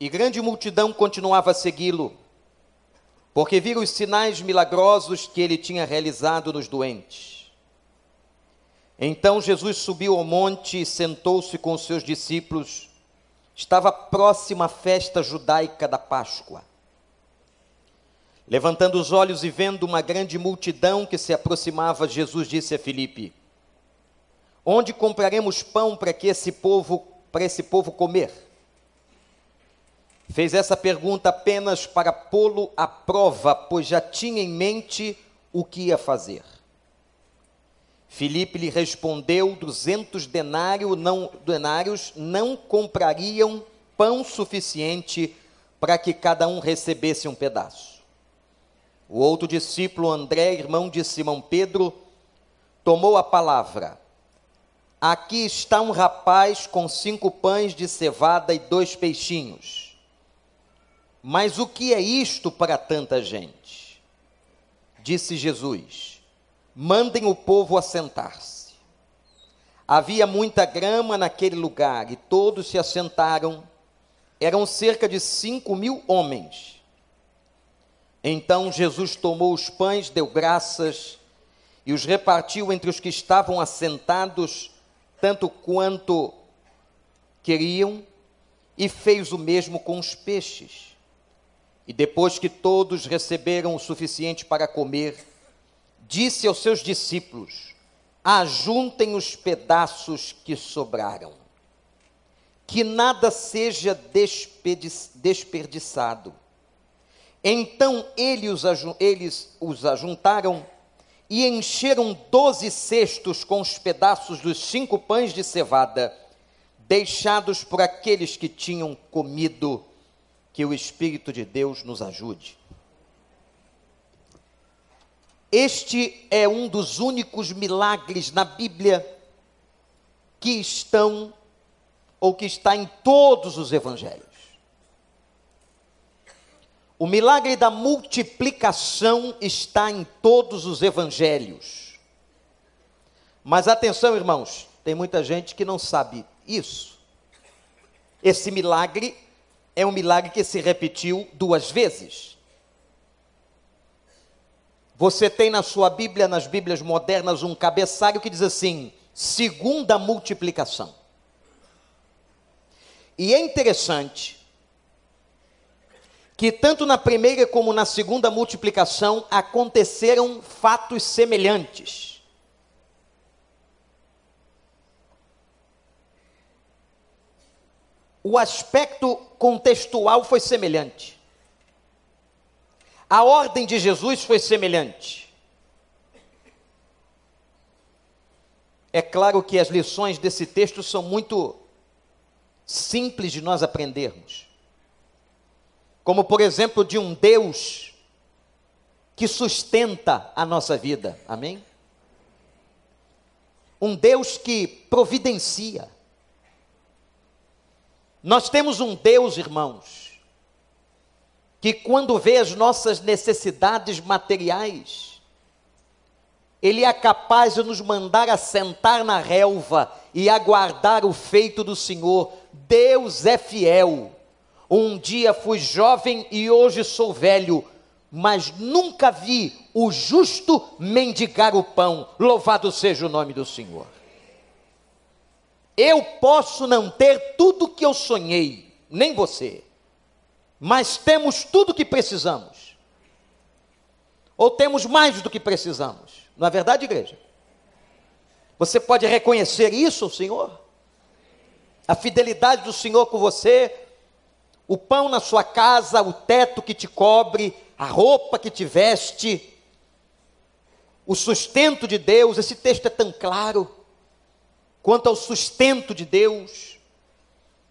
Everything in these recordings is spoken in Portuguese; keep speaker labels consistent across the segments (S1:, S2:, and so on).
S1: E grande multidão continuava a segui-lo, porque viram os sinais milagrosos que ele tinha realizado nos doentes. Então Jesus subiu ao monte e sentou-se com os seus discípulos. Estava próxima a festa judaica da Páscoa. Levantando os olhos e vendo uma grande multidão que se aproximava, Jesus disse a Filipe: Onde compraremos pão para que esse povo, para esse povo comer? Fez essa pergunta apenas para pô-lo à prova, pois já tinha em mente o que ia fazer. Filipe lhe respondeu: duzentos denário não, denários não comprariam pão suficiente para que cada um recebesse um pedaço. O outro discípulo, André, irmão de Simão Pedro, tomou a palavra. Aqui está um rapaz com cinco pães de cevada e dois peixinhos. Mas o que é isto para tanta gente? Disse Jesus: Mandem o povo assentar-se. Havia muita grama naquele lugar e todos se assentaram. Eram cerca de cinco mil homens. Então Jesus tomou os pães, deu graças e os repartiu entre os que estavam assentados tanto quanto queriam, e fez o mesmo com os peixes. E depois que todos receberam o suficiente para comer, disse aos seus discípulos: Ajuntem os pedaços que sobraram, que nada seja desperdiçado. Então eles os ajuntaram e encheram doze cestos com os pedaços dos cinco pães de cevada, deixados por aqueles que tinham comido. Que o Espírito de Deus nos ajude. Este é um dos únicos milagres na Bíblia que estão, ou que está em todos os evangelhos. O milagre da multiplicação está em todos os evangelhos. Mas atenção, irmãos, tem muita gente que não sabe isso. Esse milagre é um milagre que se repetiu duas vezes. Você tem na sua Bíblia, nas Bíblias modernas, um cabeçalho que diz assim: segunda multiplicação. E é interessante que tanto na primeira como na segunda multiplicação aconteceram fatos semelhantes. O aspecto contextual foi semelhante. A ordem de Jesus foi semelhante. É claro que as lições desse texto são muito simples de nós aprendermos como por exemplo de um Deus que sustenta a nossa vida, amém? Um Deus que providencia. Nós temos um Deus, irmãos, que quando vê as nossas necessidades materiais, Ele é capaz de nos mandar assentar na relva e aguardar o feito do Senhor. Deus é fiel. Um dia fui jovem e hoje sou velho, mas nunca vi o justo mendigar o pão. Louvado seja o nome do Senhor. Eu posso não ter tudo que eu sonhei, nem você, mas temos tudo que precisamos. Ou temos mais do que precisamos. Não é verdade, igreja? Você pode reconhecer isso, Senhor? A fidelidade do Senhor com você, o pão na sua casa, o teto que te cobre, a roupa que te veste, o sustento de Deus. Esse texto é tão claro quanto ao sustento de Deus,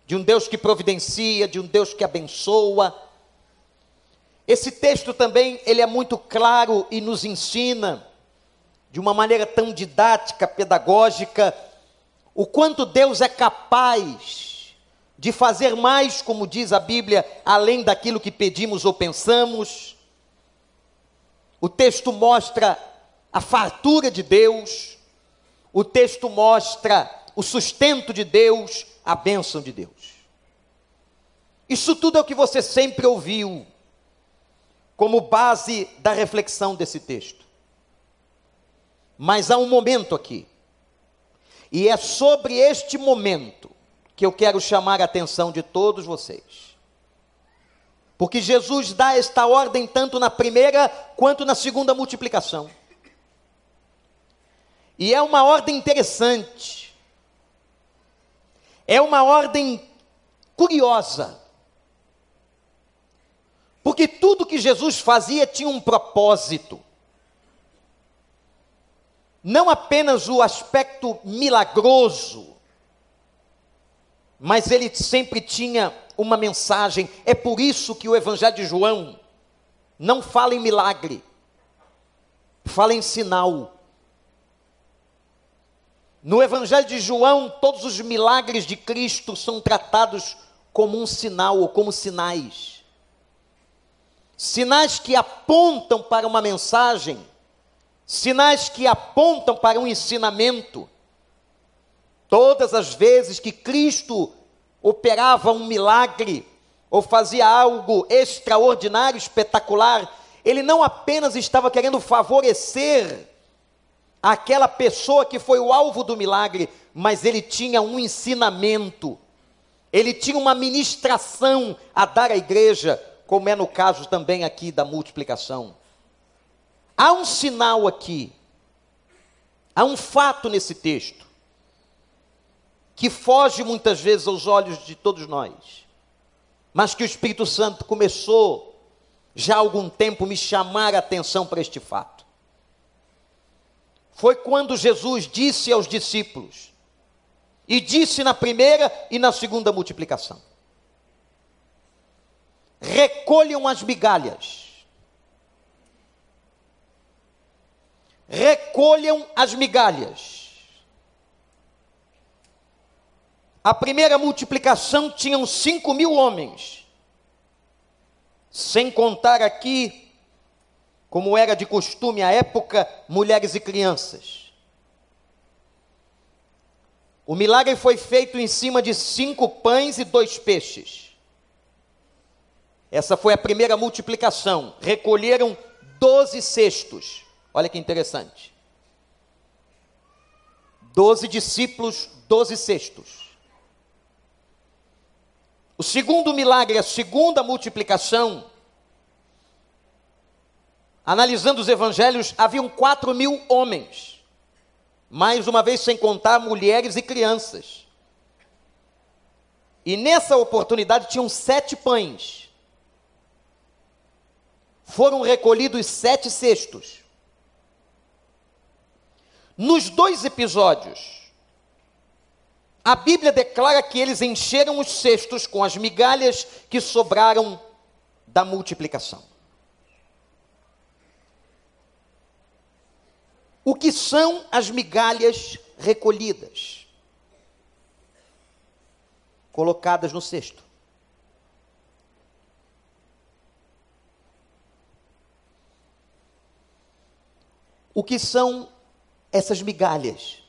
S1: de um Deus que providencia, de um Deus que abençoa. Esse texto também, ele é muito claro e nos ensina de uma maneira tão didática, pedagógica, o quanto Deus é capaz de fazer mais, como diz a Bíblia, além daquilo que pedimos ou pensamos. O texto mostra a fartura de Deus, o texto mostra o sustento de Deus, a bênção de Deus. Isso tudo é o que você sempre ouviu como base da reflexão desse texto. Mas há um momento aqui, e é sobre este momento que eu quero chamar a atenção de todos vocês. Porque Jesus dá esta ordem tanto na primeira quanto na segunda multiplicação. E é uma ordem interessante. É uma ordem curiosa. Porque tudo que Jesus fazia tinha um propósito. Não apenas o aspecto milagroso, mas ele sempre tinha uma mensagem. É por isso que o Evangelho de João não fala em milagre, fala em sinal. No Evangelho de João, todos os milagres de Cristo são tratados como um sinal ou como sinais. Sinais que apontam para uma mensagem, sinais que apontam para um ensinamento. Todas as vezes que Cristo operava um milagre ou fazia algo extraordinário, espetacular, ele não apenas estava querendo favorecer aquela pessoa que foi o alvo do milagre, mas ele tinha um ensinamento, ele tinha uma ministração a dar à igreja, como é no caso também aqui da multiplicação. Há um sinal aqui, há um fato nesse texto, que foge muitas vezes aos olhos de todos nós, mas que o Espírito Santo começou já há algum tempo me chamar a atenção para este fato foi quando Jesus disse aos discípulos, e disse na primeira e na segunda multiplicação: recolham as migalhas, recolham as migalhas. A primeira multiplicação tinham cinco mil homens, sem contar aqui como era de costume à época, mulheres e crianças. O milagre foi feito em cima de cinco pães e dois peixes. Essa foi a primeira multiplicação. Recolheram doze cestos. Olha que interessante. Doze discípulos, doze cestos. O segundo milagre, a segunda multiplicação, Analisando os evangelhos, haviam quatro mil homens, mais uma vez sem contar mulheres e crianças. E nessa oportunidade tinham sete pães. Foram recolhidos sete cestos. Nos dois episódios, a Bíblia declara que eles encheram os cestos com as migalhas que sobraram da multiplicação. O que são as migalhas recolhidas? Colocadas no cesto. O que são essas migalhas?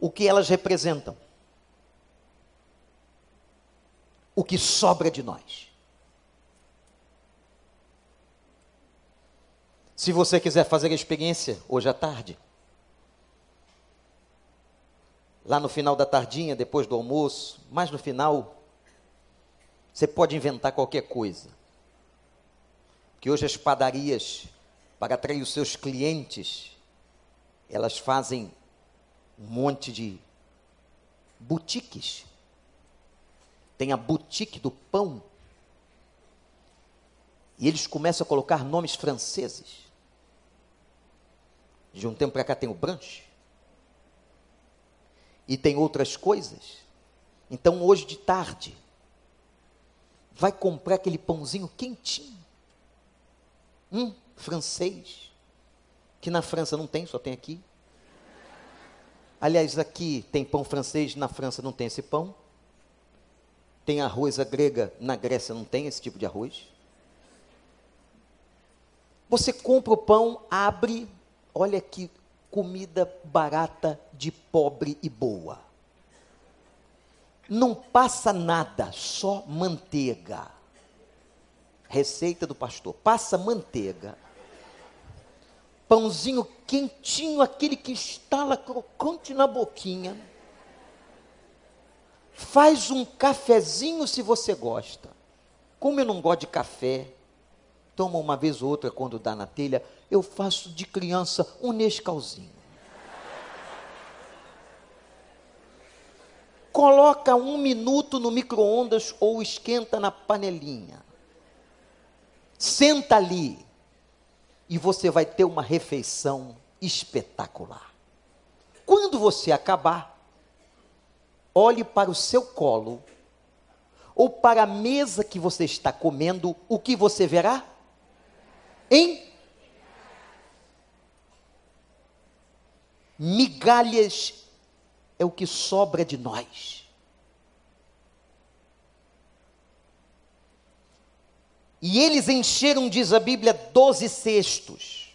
S1: O que elas representam? O que sobra de nós? Se você quiser fazer a experiência hoje à tarde, lá no final da tardinha, depois do almoço, mais no final, você pode inventar qualquer coisa. Que hoje as padarias, para atrair os seus clientes, elas fazem um monte de boutiques. Tem a boutique do pão. E eles começam a colocar nomes franceses. De um tempo para cá tem o brunch. E tem outras coisas. Então hoje de tarde, vai comprar aquele pãozinho quentinho. Um francês. Que na França não tem, só tem aqui. Aliás, aqui tem pão francês, na França não tem esse pão. Tem arroz a grega, na Grécia não tem esse tipo de arroz. Você compra o pão, abre, Olha que comida barata de pobre e boa. Não passa nada, só manteiga. Receita do pastor: passa manteiga. Pãozinho quentinho, aquele que estala crocante na boquinha. Faz um cafezinho se você gosta. Como eu não gosto de café, toma uma vez ou outra quando dá na telha, eu faço de criança um Nescauzinho. Coloca um minuto no micro-ondas ou esquenta na panelinha. Senta ali e você vai ter uma refeição espetacular. Quando você acabar, olhe para o seu colo ou para a mesa que você está comendo, o que você verá? Em migalhas é o que sobra de nós. E eles encheram, diz a Bíblia, doze cestos.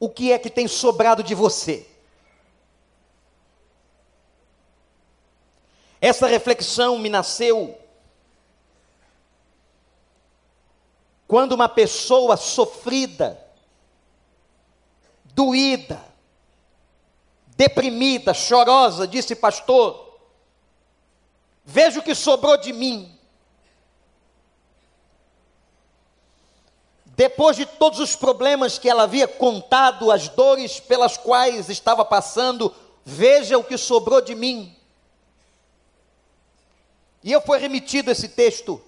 S1: O que é que tem sobrado de você? Essa reflexão me nasceu quando uma pessoa sofrida, doída, deprimida, chorosa, disse: Pastor, veja o que sobrou de mim. Depois de todos os problemas que ela havia contado, as dores pelas quais estava passando, veja o que sobrou de mim. E eu fui remetido a esse texto.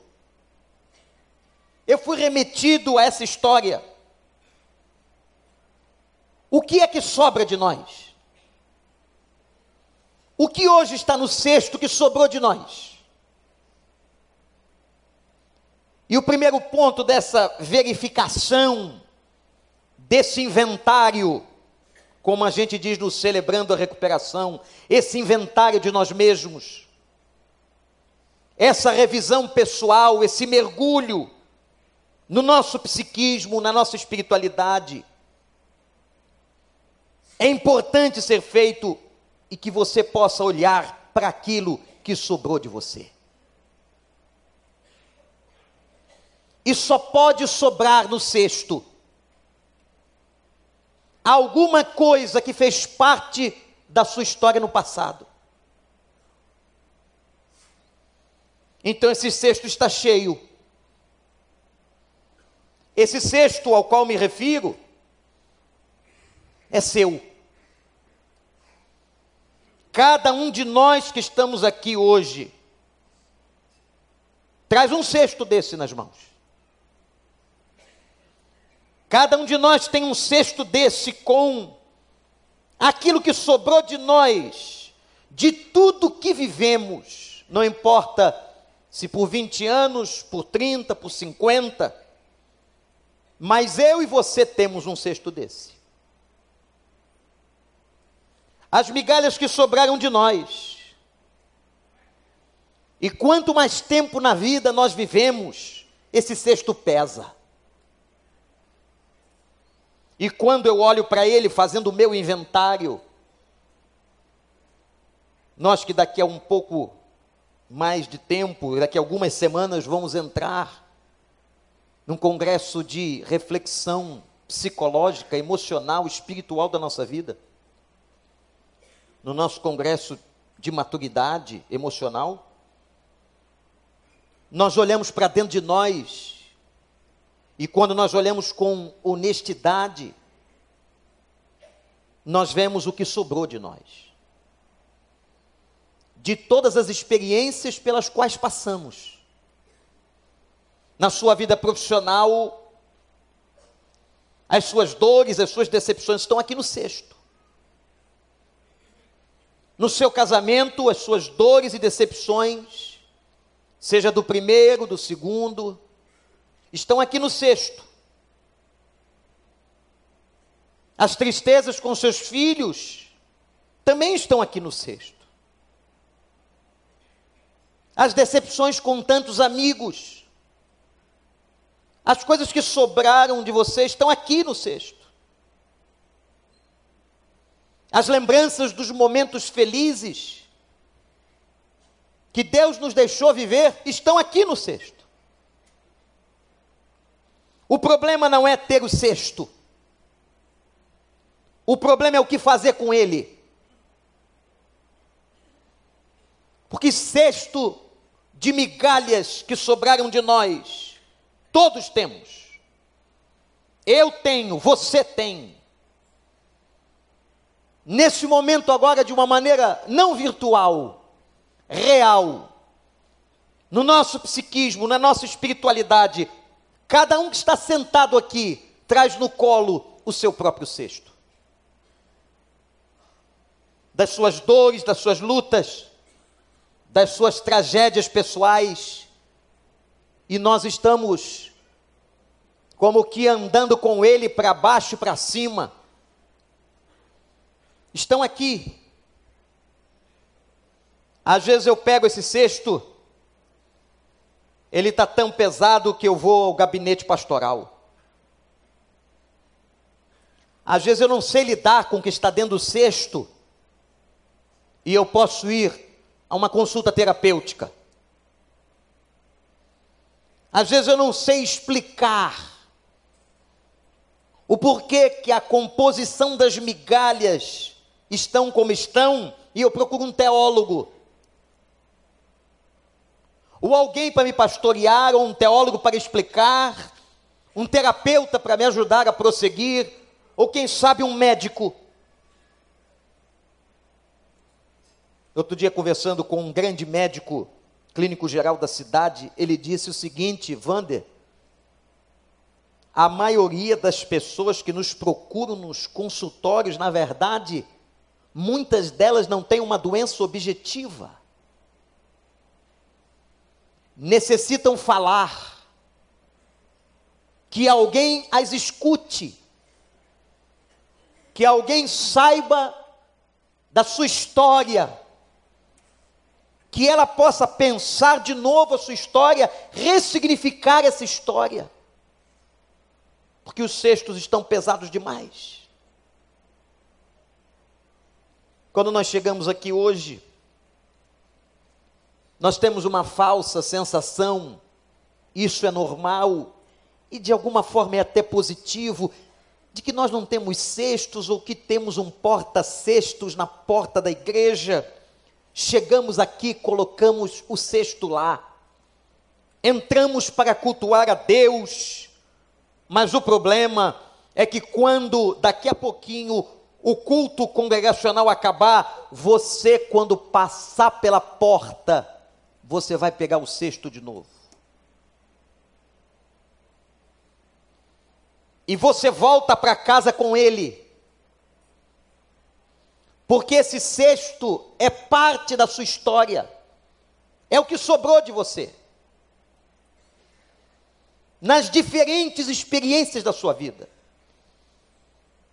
S1: Eu fui remetido a essa história. O que é que sobra de nós? O que hoje está no cesto que sobrou de nós? E o primeiro ponto dessa verificação, desse inventário, como a gente diz no Celebrando a Recuperação, esse inventário de nós mesmos, essa revisão pessoal, esse mergulho no nosso psiquismo, na nossa espiritualidade, é importante ser feito e que você possa olhar para aquilo que sobrou de você. E só pode sobrar no cesto alguma coisa que fez parte da sua história no passado. Então esse cesto está cheio. Esse cesto ao qual me refiro é seu. Cada um de nós que estamos aqui hoje traz um cesto desse nas mãos. Cada um de nós tem um cesto desse com aquilo que sobrou de nós, de tudo que vivemos, não importa se por 20 anos, por 30, por 50, mas eu e você temos um cesto desse. As migalhas que sobraram de nós. E quanto mais tempo na vida nós vivemos, esse cesto pesa. E quando eu olho para ele fazendo o meu inventário, nós que daqui a um pouco mais de tempo, daqui a algumas semanas, vamos entrar num congresso de reflexão psicológica, emocional, espiritual da nossa vida. No nosso congresso de maturidade emocional. Nós olhamos para dentro de nós, e quando nós olhamos com honestidade, nós vemos o que sobrou de nós de todas as experiências pelas quais passamos. Na sua vida profissional, as suas dores, as suas decepções estão aqui no cesto. No seu casamento, as suas dores e decepções, seja do primeiro, do segundo, estão aqui no cesto. As tristezas com seus filhos também estão aqui no cesto as decepções com tantos amigos, as coisas que sobraram de você estão aqui no cesto. as lembranças dos momentos felizes que Deus nos deixou viver estão aqui no cesto. O problema não é ter o cesto. O problema é o que fazer com ele. Porque cesto de migalhas que sobraram de nós, todos temos. Eu tenho, você tem. Nesse momento agora, de uma maneira não virtual, real, no nosso psiquismo, na nossa espiritualidade, cada um que está sentado aqui traz no colo o seu próprio cesto. Das suas dores, das suas lutas, das suas tragédias pessoais, e nós estamos como que andando com ele para baixo e para cima. Estão aqui. Às vezes eu pego esse cesto, ele está tão pesado que eu vou ao gabinete pastoral. Às vezes eu não sei lidar com o que está dentro do cesto, e eu posso ir a uma consulta terapêutica. Às vezes eu não sei explicar o porquê que a composição das migalhas estão como estão, e eu procuro um teólogo. Ou alguém para me pastorear, ou um teólogo para explicar, um terapeuta para me ajudar a prosseguir, ou quem sabe um médico. Outro dia, conversando com um grande médico clínico geral da cidade, ele disse o seguinte: Vander, a maioria das pessoas que nos procuram nos consultórios, na verdade, muitas delas não têm uma doença objetiva. Necessitam falar, que alguém as escute, que alguém saiba da sua história, que ela possa pensar de novo a sua história, ressignificar essa história. Porque os cestos estão pesados demais. Quando nós chegamos aqui hoje, nós temos uma falsa sensação, isso é normal, e de alguma forma é até positivo, de que nós não temos cestos ou que temos um porta-cestos na porta da igreja. Chegamos aqui, colocamos o cesto lá, entramos para cultuar a Deus, mas o problema é que quando daqui a pouquinho o culto congregacional acabar, você, quando passar pela porta, você vai pegar o cesto de novo. E você volta para casa com ele porque esse cesto é parte da sua história, é o que sobrou de você. Nas diferentes experiências da sua vida.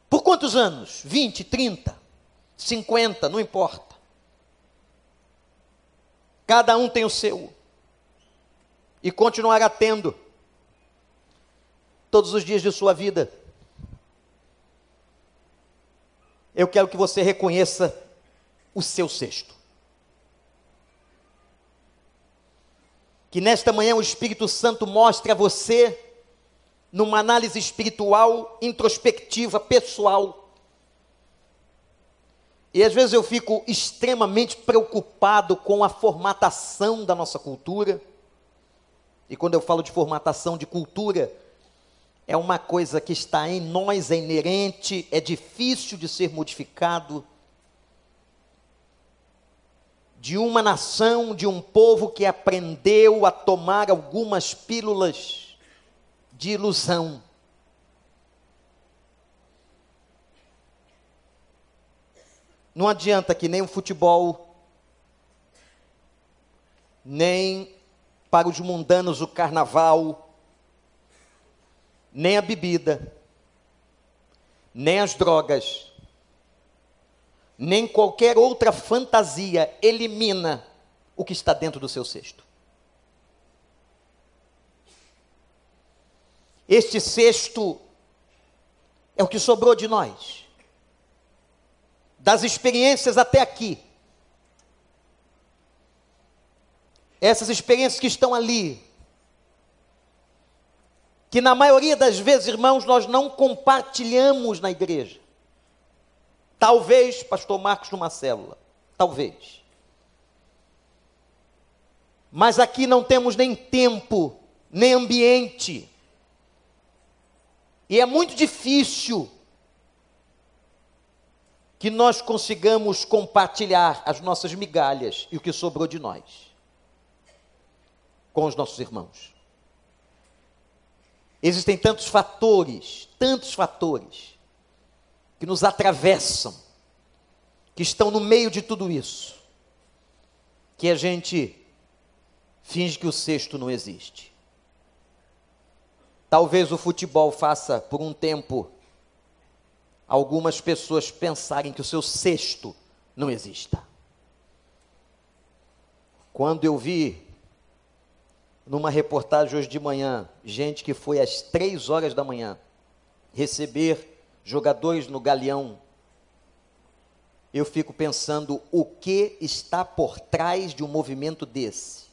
S1: Por quantos anos? 20, 30, 50, não importa. Cada um tem o seu. E continuará tendo todos os dias de sua vida. eu quero que você reconheça o seu cesto. Que nesta manhã o Espírito Santo mostre a você, numa análise espiritual, introspectiva, pessoal. E às vezes eu fico extremamente preocupado com a formatação da nossa cultura. E quando eu falo de formatação de cultura, é uma coisa que está em nós, é inerente, é difícil de ser modificado. De uma nação, de um povo que aprendeu a tomar algumas pílulas de ilusão. Não adianta que nem o futebol, nem para os mundanos o carnaval, nem a bebida, nem as drogas, nem qualquer outra fantasia elimina o que está dentro do seu cesto. Este cesto é o que sobrou de nós. das experiências até aqui. Essas experiências que estão ali, que na maioria das vezes, irmãos, nós não compartilhamos na igreja. Talvez, pastor Marcos, numa célula. Talvez. Mas aqui não temos nem tempo, nem ambiente. E é muito difícil que nós consigamos compartilhar as nossas migalhas e o que sobrou de nós com os nossos irmãos. Existem tantos fatores, tantos fatores que nos atravessam, que estão no meio de tudo isso, que a gente finge que o sexto não existe. Talvez o futebol faça por um tempo algumas pessoas pensarem que o seu sexto não exista. Quando eu vi numa reportagem hoje de manhã, gente que foi às três horas da manhã receber jogadores no Galeão, eu fico pensando o que está por trás de um movimento desse.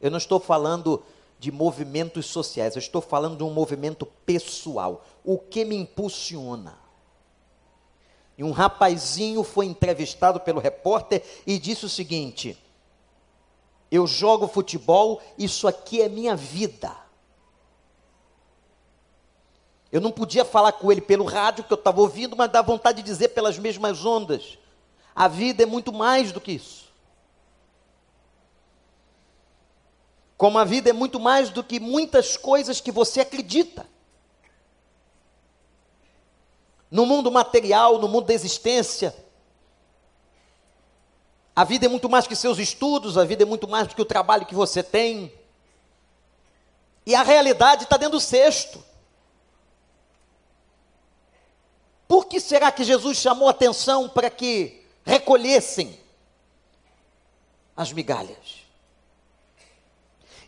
S1: Eu não estou falando de movimentos sociais, eu estou falando de um movimento pessoal. O que me impulsiona? E um rapazinho foi entrevistado pelo repórter e disse o seguinte: Eu jogo futebol, isso aqui é minha vida. Eu não podia falar com ele pelo rádio que eu estava ouvindo, mas dá vontade de dizer pelas mesmas ondas. A vida é muito mais do que isso. Como a vida é muito mais do que muitas coisas que você acredita. No mundo material, no mundo da existência, a vida é muito mais que seus estudos, a vida é muito mais do que o trabalho que você tem. E a realidade está dentro do cesto. Por que será que Jesus chamou atenção para que recolhessem as migalhas?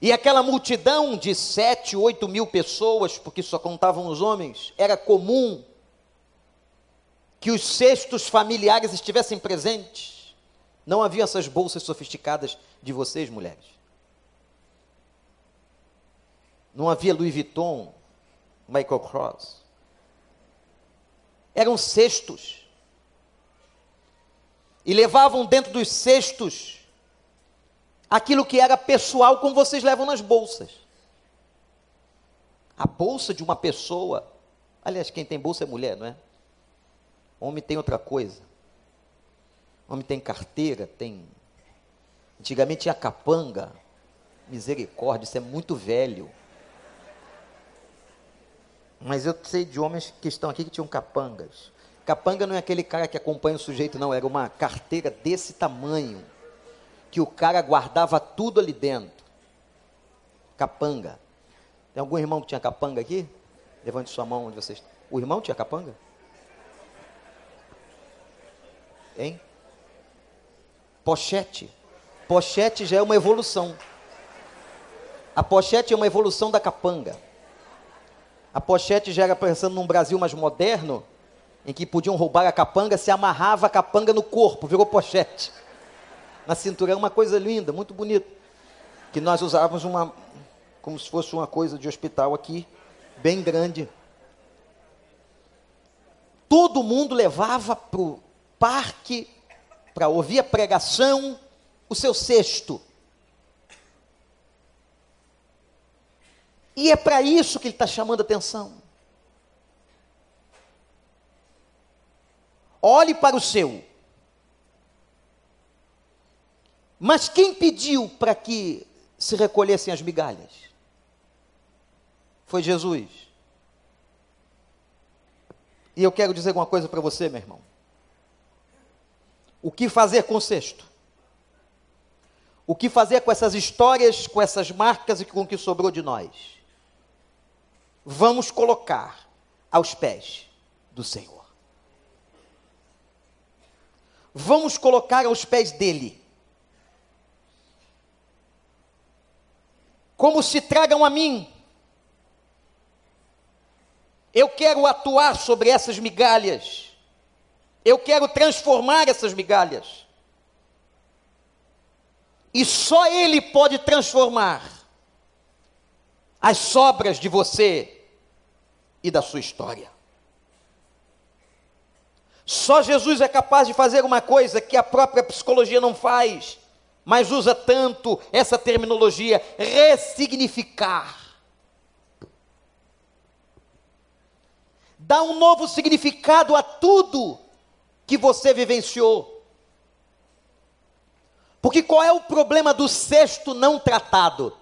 S1: E aquela multidão de sete, oito mil pessoas, porque só contavam os homens, era comum que os cestos familiares estivessem presentes. Não havia essas bolsas sofisticadas de vocês, mulheres. Não havia Louis Vuitton, Michael Cross. Eram cestos. E levavam dentro dos cestos aquilo que era pessoal, como vocês levam nas bolsas. A bolsa de uma pessoa, aliás, quem tem bolsa é mulher, não é? Homem tem outra coisa. Homem tem carteira, tem. Antigamente tinha capanga. Misericórdia, isso é muito velho. Mas eu sei de homens que estão aqui que tinham capangas. Capanga não é aquele cara que acompanha o sujeito, não. Era uma carteira desse tamanho que o cara guardava tudo ali dentro. Capanga. Tem algum irmão que tinha capanga aqui? Levante sua mão onde vocês. O irmão tinha capanga? Hein? Pochete. Pochete já é uma evolução. A pochete é uma evolução da capanga. A pochete já era pensando num Brasil mais moderno, em que podiam roubar a capanga, se amarrava a capanga no corpo, virou pochete na cintura. É uma coisa linda, muito bonita. Que nós usávamos uma, como se fosse uma coisa de hospital aqui, bem grande. Todo mundo levava para o parque, para ouvir a pregação, o seu cesto. E é para isso que ele está chamando atenção. Olhe para o seu. Mas quem pediu para que se recolhessem as migalhas? Foi Jesus. E eu quero dizer uma coisa para você, meu irmão. O que fazer com o cesto? O que fazer com essas histórias, com essas marcas e com o que sobrou de nós? Vamos colocar aos pés do Senhor. Vamos colocar aos pés dele. como se tragam a mim. Eu quero atuar sobre essas migalhas. Eu quero transformar essas migalhas. E só Ele pode transformar as sobras de você e da sua história. Só Jesus é capaz de fazer uma coisa que a própria psicologia não faz, mas usa tanto essa terminologia: ressignificar. Dá um novo significado a tudo que você vivenciou. Porque qual é o problema do sexto não tratado?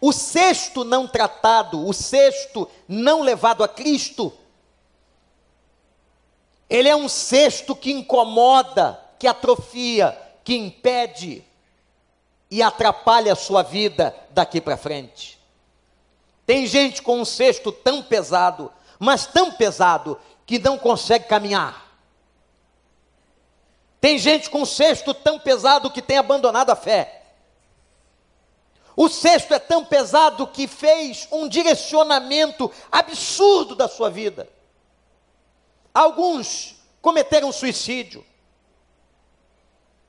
S1: O sexto não tratado, o sexto não levado a Cristo, ele é um cesto que incomoda, que atrofia, que impede e atrapalha a sua vida daqui para frente. Tem gente com um cesto tão pesado, mas tão pesado, que não consegue caminhar. Tem gente com um cesto tão pesado que tem abandonado a fé. O cesto é tão pesado que fez um direcionamento absurdo da sua vida. Alguns cometeram suicídio.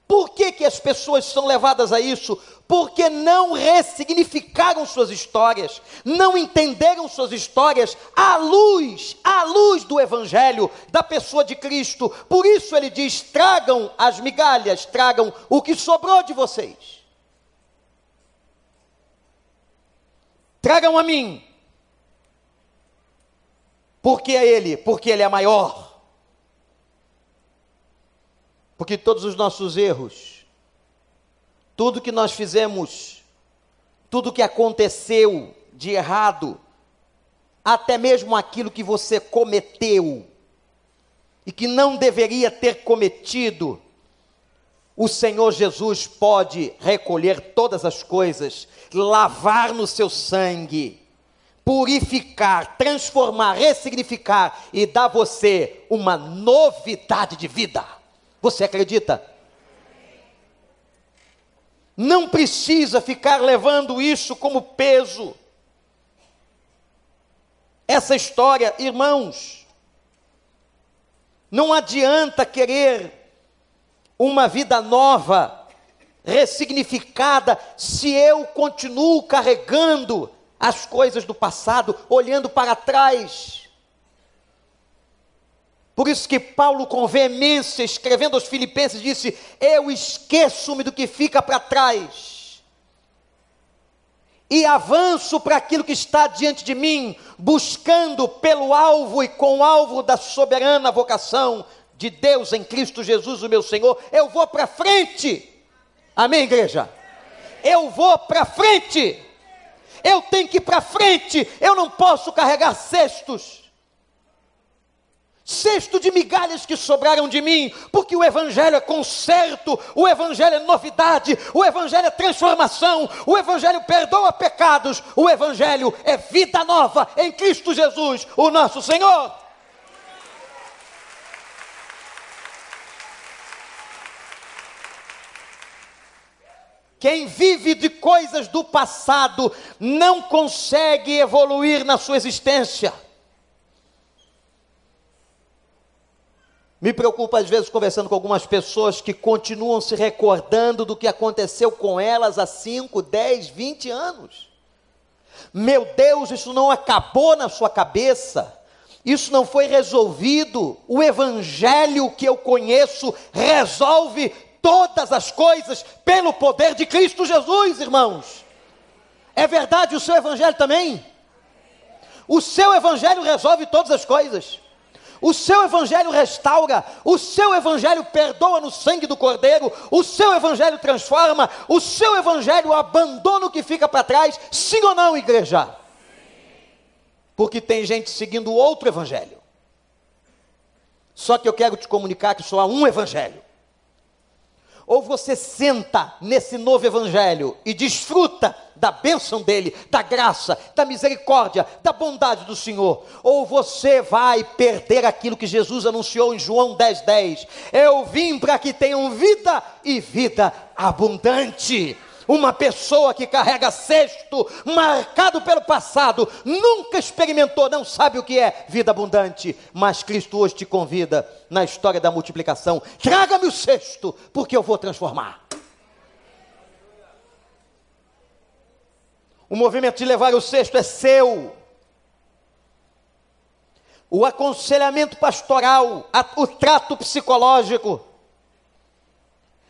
S1: Por que, que as pessoas são levadas a isso? Porque não ressignificaram suas histórias, não entenderam suas histórias à luz, à luz do Evangelho, da pessoa de Cristo. Por isso ele diz: tragam as migalhas, tragam o que sobrou de vocês. Tragam a mim, porque é Ele, porque Ele é maior. Porque todos os nossos erros, tudo que nós fizemos, tudo que aconteceu de errado, até mesmo aquilo que você cometeu e que não deveria ter cometido, o Senhor Jesus pode recolher todas as coisas, lavar no seu sangue purificar, transformar, ressignificar e dar a você uma novidade de vida. Você acredita? Não precisa ficar levando isso como peso. Essa história, irmãos, não adianta querer uma vida nova, ressignificada, se eu continuo carregando as coisas do passado, olhando para trás. Por isso que Paulo, com veemência, escrevendo aos Filipenses, disse: Eu esqueço-me do que fica para trás e avanço para aquilo que está diante de mim, buscando pelo alvo e com o alvo da soberana vocação de Deus em Cristo Jesus, o meu Senhor. Eu vou para frente. Amém, igreja? Eu vou para frente eu tenho que ir para frente, eu não posso carregar cestos. Cesto de migalhas que sobraram de mim, porque o Evangelho é conserto, o Evangelho é novidade, o Evangelho é transformação, o Evangelho perdoa pecados, o Evangelho é vida nova em Cristo Jesus, o nosso Senhor. Quem vive de coisas do passado não consegue evoluir na sua existência. Me preocupa às vezes conversando com algumas pessoas que continuam se recordando do que aconteceu com elas há 5, 10, 20 anos. Meu Deus, isso não acabou na sua cabeça. Isso não foi resolvido. O evangelho que eu conheço resolve todas as coisas pelo poder de Cristo Jesus, irmãos. É verdade o seu evangelho também? O seu evangelho resolve todas as coisas. O seu evangelho restaura, o seu evangelho perdoa no sangue do Cordeiro, o seu evangelho transforma, o seu evangelho abandona o que fica para trás, sim ou não, igreja? Porque tem gente seguindo outro evangelho. Só que eu quero te comunicar que só há um evangelho. Ou você senta nesse novo evangelho e desfruta da bênção dele, da graça, da misericórdia, da bondade do Senhor, ou você vai perder aquilo que Jesus anunciou em João 10:10. 10. Eu vim para que tenham vida e vida abundante. Uma pessoa que carrega cesto, marcado pelo passado, nunca experimentou, não sabe o que é vida abundante, mas Cristo hoje te convida na história da multiplicação: traga-me o cesto, porque eu vou transformar. O movimento de levar o cesto é seu. O aconselhamento pastoral, o trato psicológico,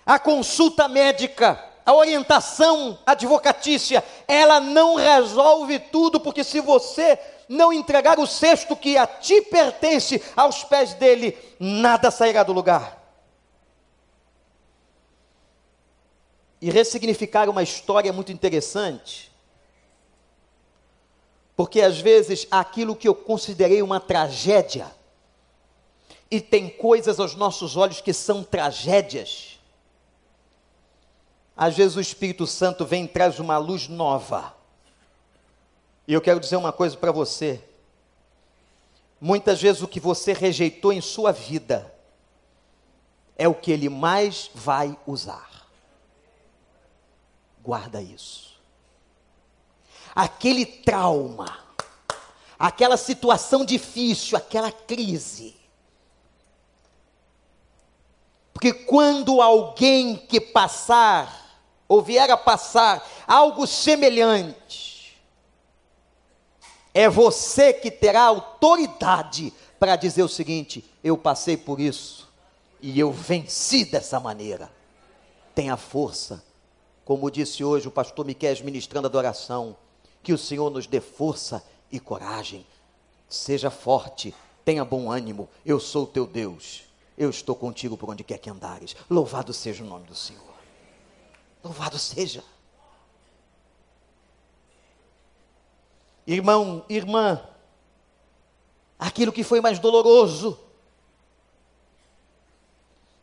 S1: a consulta médica, a orientação advocatícia, ela não resolve tudo, porque se você não entregar o cesto que a ti pertence aos pés dele, nada sairá do lugar. E ressignificar uma história é muito interessante, porque às vezes aquilo que eu considerei uma tragédia, e tem coisas aos nossos olhos que são tragédias, às vezes o Espírito Santo vem e traz uma luz nova. E eu quero dizer uma coisa para você. Muitas vezes o que você rejeitou em sua vida é o que ele mais vai usar. Guarda isso. Aquele trauma, aquela situação difícil, aquela crise, porque quando alguém que passar ou vier a passar algo semelhante, é você que terá autoridade para dizer o seguinte: eu passei por isso e eu venci dessa maneira. Tenha força, como disse hoje o pastor Miquel ministrando a adoração, que o Senhor nos dê força e coragem. Seja forte, tenha bom ânimo, eu sou o teu Deus, eu estou contigo por onde quer que andares. Louvado seja o nome do Senhor. Louvado seja. Irmão, irmã, aquilo que foi mais doloroso,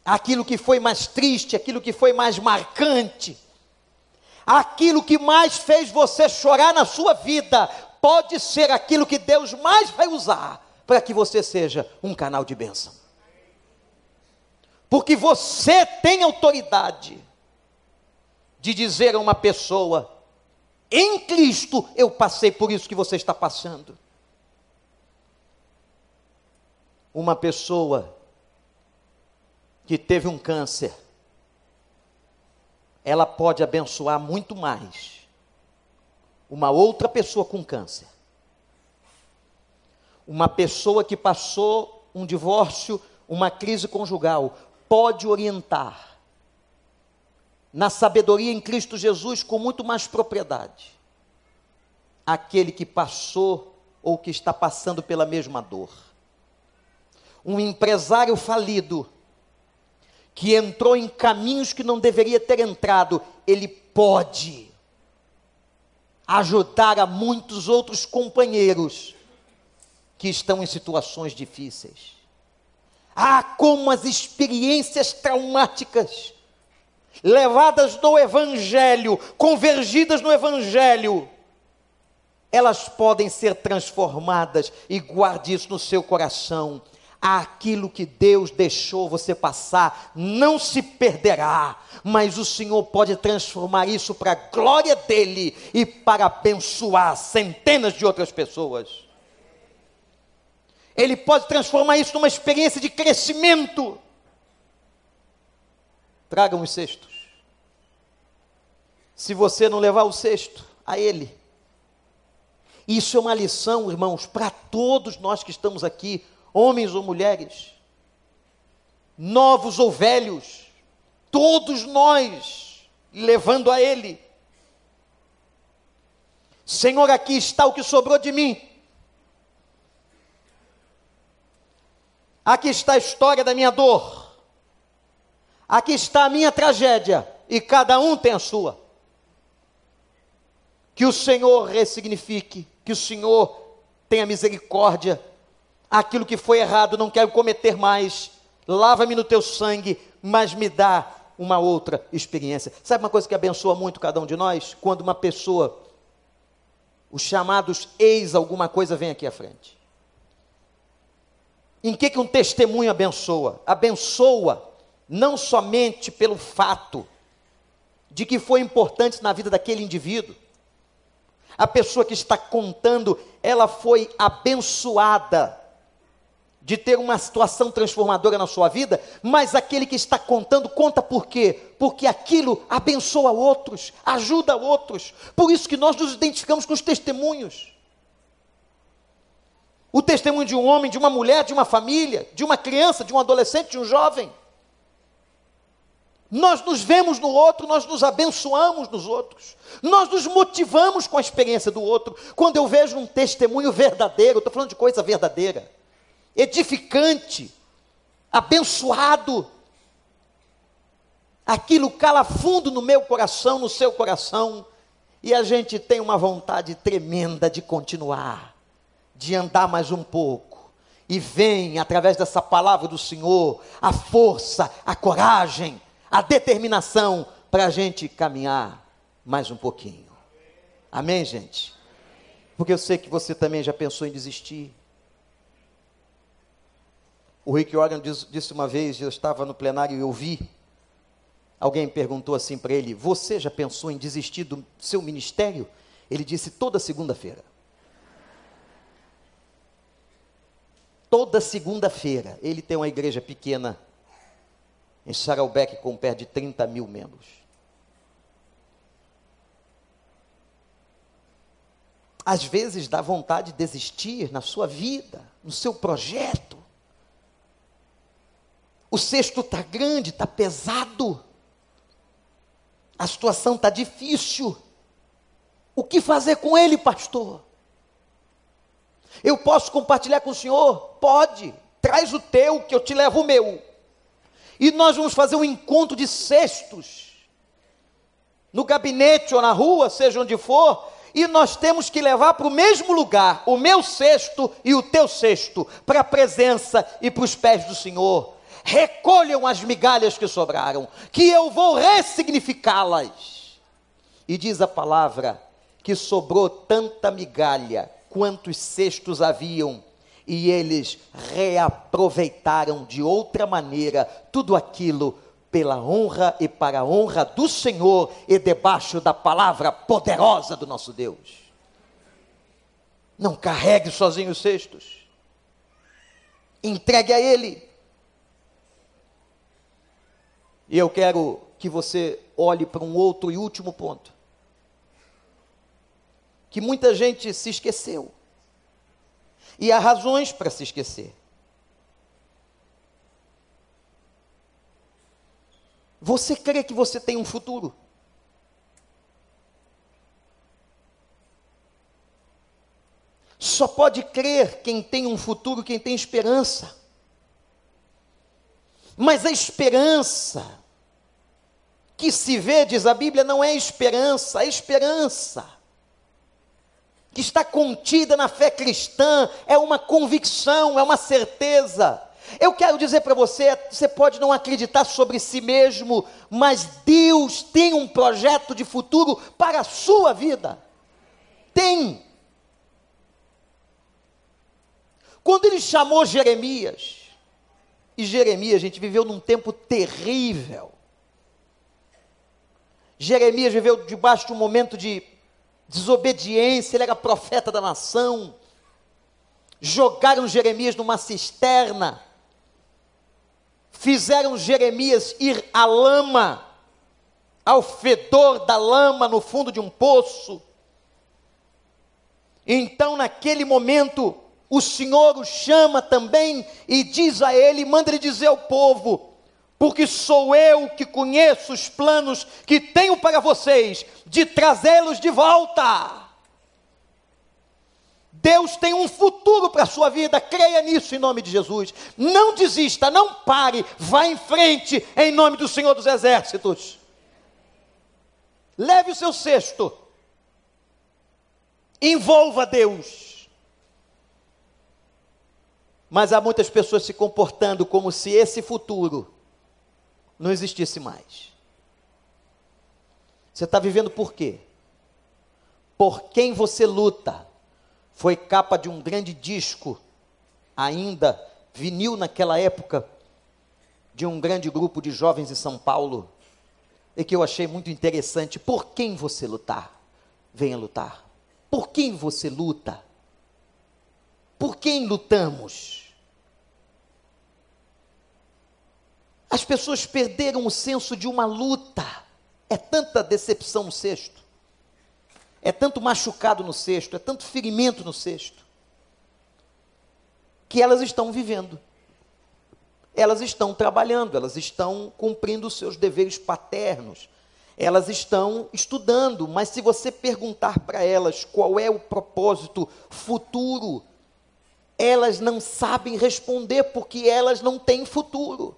S1: aquilo que foi mais triste, aquilo que foi mais marcante, aquilo que mais fez você chorar na sua vida, pode ser aquilo que Deus mais vai usar para que você seja um canal de bênção. Porque você tem autoridade de dizer a uma pessoa: em Cristo eu passei por isso que você está passando. Uma pessoa que teve um câncer, ela pode abençoar muito mais uma outra pessoa com câncer. Uma pessoa que passou um divórcio, uma crise conjugal, pode orientar na sabedoria em Cristo Jesus com muito mais propriedade. Aquele que passou ou que está passando pela mesma dor. Um empresário falido, que entrou em caminhos que não deveria ter entrado, ele pode ajudar a muitos outros companheiros que estão em situações difíceis. Ah, como as experiências traumáticas levadas no Evangelho, convergidas no Evangelho, elas podem ser transformadas e guarde isso no seu coração. Aquilo que Deus deixou você passar não se perderá, mas o Senhor pode transformar isso para a glória dele e para abençoar centenas de outras pessoas. Ele pode transformar isso numa experiência de crescimento. Tragam os cestos. Se você não levar o cesto a Ele. Isso é uma lição, irmãos, para todos nós que estamos aqui, homens ou mulheres, novos ou velhos, todos nós, levando a Ele. Senhor, aqui está o que sobrou de mim. Aqui está a história da minha dor. Aqui está a minha tragédia, e cada um tem a sua. Que o Senhor ressignifique, que o Senhor tenha misericórdia. Aquilo que foi errado, não quero cometer mais. Lava-me no teu sangue, mas me dá uma outra experiência. Sabe uma coisa que abençoa muito cada um de nós? Quando uma pessoa, os chamados eis alguma coisa, vem aqui à frente. Em que, que um testemunho abençoa? Abençoa não somente pelo fato de que foi importante na vida daquele indivíduo. A pessoa que está contando, ela foi abençoada de ter uma situação transformadora na sua vida, mas aquele que está contando, conta por quê? Porque aquilo abençoa outros, ajuda outros. Por isso que nós nos identificamos com os testemunhos. O testemunho de um homem, de uma mulher, de uma família, de uma criança, de um adolescente, de um jovem. Nós nos vemos no outro, nós nos abençoamos nos outros, nós nos motivamos com a experiência do outro. Quando eu vejo um testemunho verdadeiro, estou falando de coisa verdadeira, edificante, abençoado, aquilo cala fundo no meu coração, no seu coração, e a gente tem uma vontade tremenda de continuar, de andar mais um pouco. E vem, através dessa palavra do Senhor, a força, a coragem, a determinação para a gente caminhar mais um pouquinho. Amém, gente? Porque eu sei que você também já pensou em desistir. O Rick Warren disse uma vez, eu estava no plenário e ouvi, alguém perguntou assim para ele: Você já pensou em desistir do seu ministério? Ele disse: Toda segunda-feira. Toda segunda-feira. Ele tem uma igreja pequena em Saraubeck com perto de 30 mil membros. Às vezes dá vontade de desistir na sua vida, no seu projeto. O cesto está grande, está pesado. A situação está difícil. O que fazer com ele, pastor? Eu posso compartilhar com o senhor? Pode. Traz o teu, que eu te levo o meu. E nós vamos fazer um encontro de cestos. No gabinete ou na rua, seja onde for, e nós temos que levar para o mesmo lugar o meu cesto e o teu cesto, para a presença e para os pés do Senhor. Recolham as migalhas que sobraram, que eu vou ressignificá-las. E diz a palavra que sobrou tanta migalha quantos cestos haviam e eles reaproveitaram de outra maneira tudo aquilo pela honra e para a honra do Senhor e debaixo da palavra poderosa do nosso Deus. Não carregue sozinho os cestos. Entregue a Ele. E eu quero que você olhe para um outro e último ponto. Que muita gente se esqueceu. E há razões para se esquecer. Você crê que você tem um futuro? Só pode crer quem tem um futuro, quem tem esperança. Mas a esperança que se vê, diz a Bíblia, não é esperança, é esperança que está contida na fé cristã, é uma convicção, é uma certeza. Eu quero dizer para você: você pode não acreditar sobre si mesmo, mas Deus tem um projeto de futuro para a sua vida. Tem. Quando ele chamou Jeremias, e Jeremias, a gente viveu num tempo terrível. Jeremias viveu debaixo de um momento de desobediência, ele era profeta da nação. Jogaram Jeremias numa cisterna, fizeram Jeremias ir à lama, ao fedor da lama no fundo de um poço. Então, naquele momento, o Senhor o chama também e diz a ele, manda ele dizer ao povo: porque sou eu que conheço os planos que tenho para vocês, de trazê-los de volta. Deus tem um futuro para a sua vida, creia nisso em nome de Jesus. Não desista, não pare, vá em frente em nome do Senhor dos Exércitos. Leve o seu cesto, envolva Deus. Mas há muitas pessoas se comportando como se esse futuro não existisse mais. Você está vivendo por quê? Por quem você luta? Foi capa de um grande disco, ainda vinil naquela época, de um grande grupo de jovens em São Paulo. e que eu achei muito interessante. Por quem você lutar? Venha lutar. Por quem você luta? Por quem lutamos? As pessoas perderam o senso de uma luta. É tanta decepção no cesto. É tanto machucado no cesto, é tanto ferimento no cesto. Que elas estão vivendo elas estão trabalhando, elas estão cumprindo os seus deveres paternos, elas estão estudando, mas se você perguntar para elas qual é o propósito futuro, elas não sabem responder porque elas não têm futuro.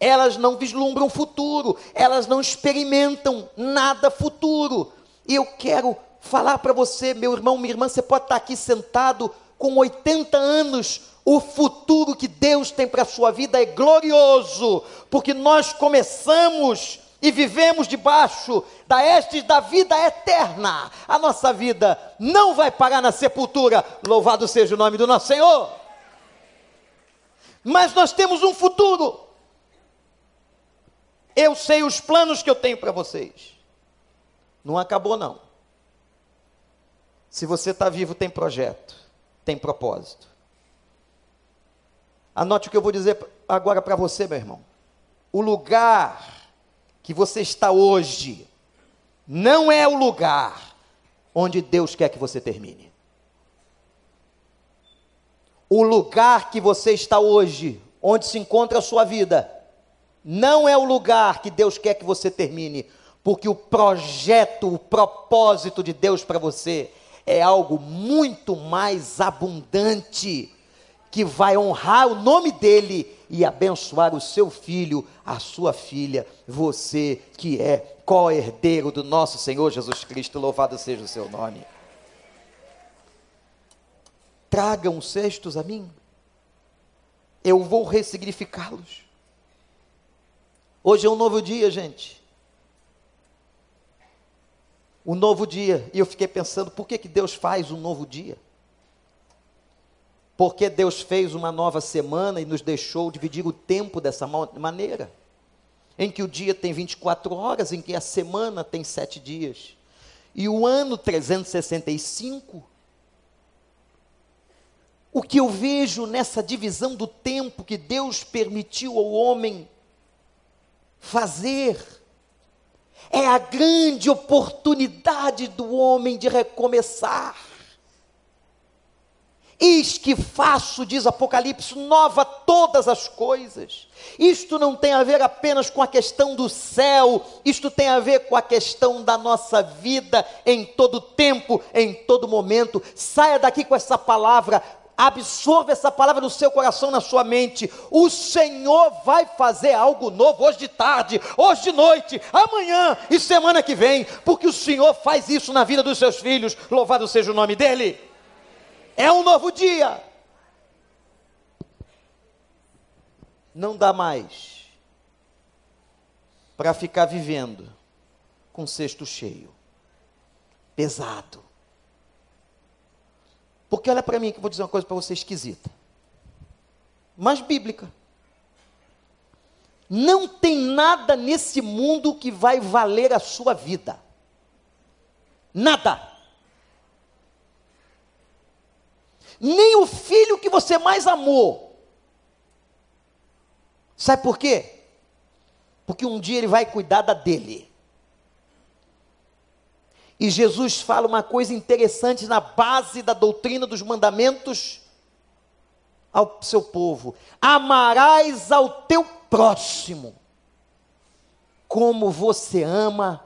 S1: Elas não vislumbram futuro, elas não experimentam nada futuro. E eu quero falar para você, meu irmão, minha irmã, você pode estar aqui sentado com 80 anos, o futuro que Deus tem para a sua vida é glorioso, porque nós começamos e vivemos debaixo da estes da vida eterna. A nossa vida não vai parar na sepultura. Louvado seja o nome do nosso Senhor. Mas nós temos um futuro. Eu sei os planos que eu tenho para vocês. Não acabou, não. Se você está vivo, tem projeto, tem propósito. Anote o que eu vou dizer agora para você, meu irmão. O lugar que você está hoje não é o lugar onde Deus quer que você termine. O lugar que você está hoje, onde se encontra a sua vida, não é o lugar que Deus quer que você termine, porque o projeto, o propósito de Deus para você é algo muito mais abundante que vai honrar o nome dele e abençoar o seu filho, a sua filha, você que é co-herdeiro do nosso Senhor Jesus Cristo, louvado seja o seu nome. Tragam cestos a mim, eu vou ressignificá-los. Hoje é um novo dia, gente. Um novo dia. E eu fiquei pensando, por que, que Deus faz um novo dia? Porque Deus fez uma nova semana e nos deixou dividir o tempo dessa maneira. Em que o dia tem 24 horas, em que a semana tem sete dias. E o ano 365, o que eu vejo nessa divisão do tempo que Deus permitiu ao homem fazer, é a grande oportunidade do homem de recomeçar Eis que faço, diz Apocalipse, nova todas as coisas. Isto não tem a ver apenas com a questão do céu, isto tem a ver com a questão da nossa vida em todo tempo, em todo momento. Saia daqui com essa palavra, absorva essa palavra no seu coração, na sua mente. O Senhor vai fazer algo novo hoje de tarde, hoje de noite, amanhã e semana que vem, porque o Senhor faz isso na vida dos seus filhos. Louvado seja o nome dEle. É um novo dia. Não dá mais para ficar vivendo com cesto cheio, pesado. Porque olha para mim que eu vou dizer uma coisa para você esquisita, mas bíblica. Não tem nada nesse mundo que vai valer a sua vida. Nada. nem o filho que você mais amou. Sabe por quê? Porque um dia ele vai cuidar da dele. E Jesus fala uma coisa interessante na base da doutrina dos mandamentos ao seu povo: amarás ao teu próximo como você ama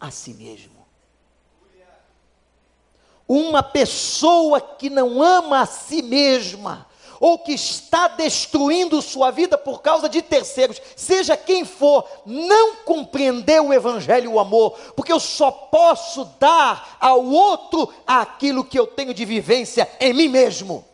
S1: a si mesmo. Uma pessoa que não ama a si mesma, ou que está destruindo sua vida por causa de terceiros, seja quem for, não compreendeu o Evangelho e o amor, porque eu só posso dar ao outro aquilo que eu tenho de vivência em mim mesmo.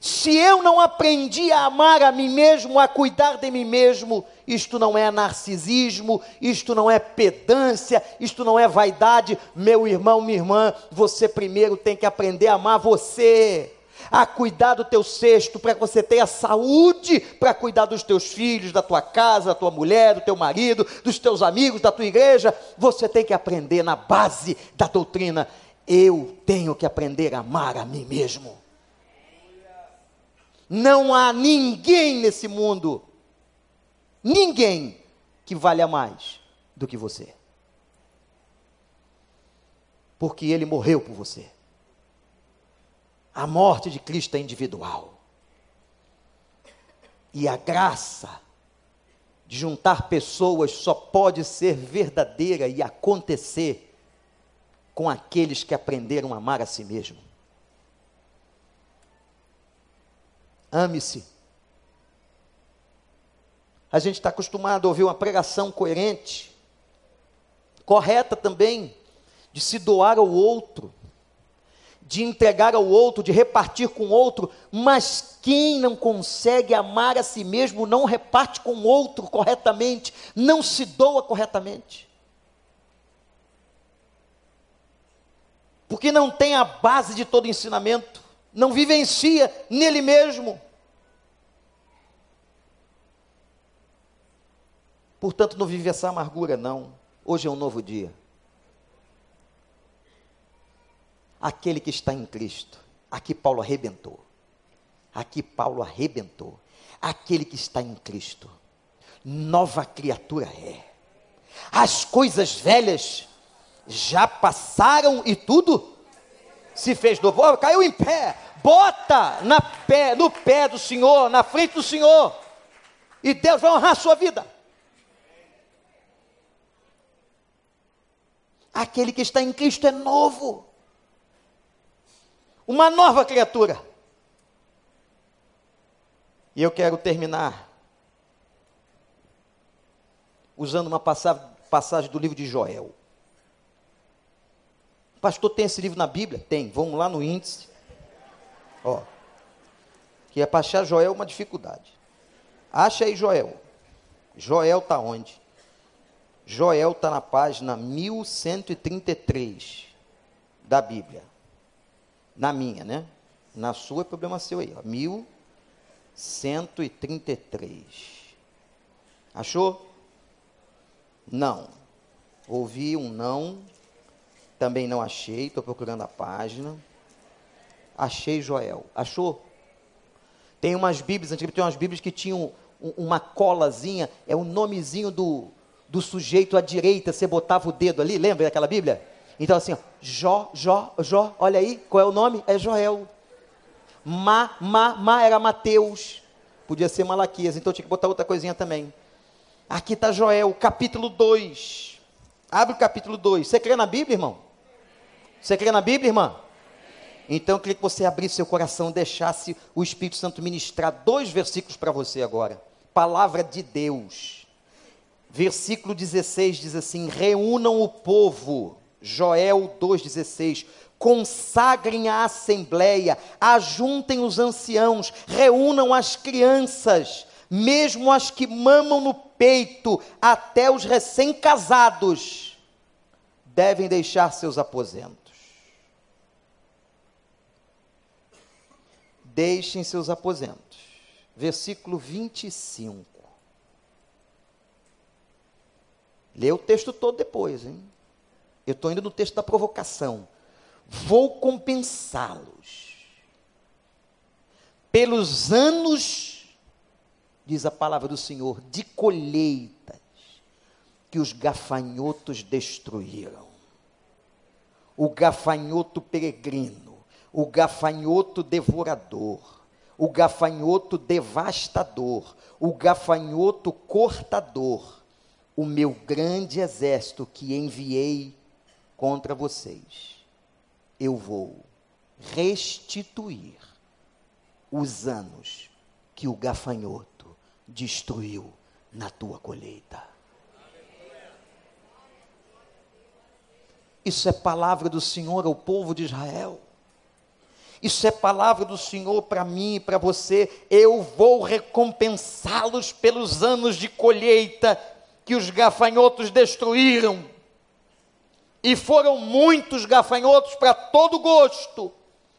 S1: Se eu não aprendi a amar a mim mesmo, a cuidar de mim mesmo, isto não é narcisismo, isto não é pedância, isto não é vaidade. Meu irmão, minha irmã, você primeiro tem que aprender a amar você. a cuidar do teu cesto, para que você tenha saúde para cuidar dos teus filhos, da tua casa, da tua mulher, do teu marido, dos teus amigos, da tua igreja. Você tem que aprender na base da doutrina. Eu tenho que aprender a amar a mim mesmo. Não há ninguém nesse mundo, ninguém que valha mais do que você. Porque ele morreu por você. A morte de Cristo é individual. E a graça de juntar pessoas só pode ser verdadeira e acontecer com aqueles que aprenderam a amar a si mesmo. Ame-se. A gente está acostumado a ouvir uma pregação coerente, correta também, de se doar ao outro, de entregar ao outro, de repartir com o outro, mas quem não consegue amar a si mesmo não reparte com o outro corretamente, não se doa corretamente. Porque não tem a base de todo ensinamento, não vivencia nele mesmo. Portanto, não vive essa amargura, não. Hoje é um novo dia. aquele que está em Cristo. Aqui Paulo arrebentou. Aqui Paulo arrebentou. Aquele que está em Cristo. Nova criatura é. As coisas velhas já passaram e tudo se fez novo. Caiu em pé. Bota na pé, no pé do Senhor, na frente do Senhor. E Deus vai honrar a sua vida. Aquele que está em Cristo é novo uma nova criatura. E eu quero terminar usando uma passagem do livro de Joel. Pastor, tem esse livro na Bíblia? Tem. Vamos lá no índice. Ó. Que é para achar Joel uma dificuldade. Acha aí Joel. Joel está onde? Joel está na página 1133 da Bíblia. Na minha, né? Na sua é problema seu aí, ó. 1133. Achou? Não. Ouvi um não. Também não achei. Estou procurando a página. Achei Joel. Achou? Tem umas Bíblias, antigamente tem umas Bíblias que tinham uma colazinha, é o nomezinho do, do sujeito à direita, você botava o dedo ali, lembra daquela Bíblia? Então, assim, ó, Jó, Jó, Jó, olha aí, qual é o nome? É Joel. Ma, Ma, Ma era Mateus. Podia ser Malaquias, então tinha que botar outra coisinha também. Aqui está Joel, capítulo 2. Abre o capítulo 2. Você crê na Bíblia, irmão? Você crê na Bíblia, irmã? Então eu queria que você abrisse seu coração, deixasse o Espírito Santo ministrar dois versículos para você agora. Palavra de Deus. Versículo 16 diz assim: Reúnam o povo Joel 2,16. Consagrem a assembleia, ajuntem os anciãos, reúnam as crianças, mesmo as que mamam no peito, até os recém-casados, devem deixar seus aposentos. Deixem seus aposentos. Versículo 25. Lê o texto todo depois, hein? Eu estou indo no texto da provocação. Vou compensá-los pelos anos, diz a palavra do Senhor, de colheitas que os gafanhotos destruíram. O gafanhoto peregrino, o gafanhoto devorador, o gafanhoto devastador, o gafanhoto cortador, o meu grande exército que enviei contra vocês. Eu vou restituir os anos que o gafanhoto destruiu na tua colheita. Isso é palavra do Senhor ao povo de Israel. Isso é palavra do Senhor para mim e para você. Eu vou recompensá-los pelos anos de colheita que os gafanhotos destruíram. E foram muitos gafanhotos para todo gosto,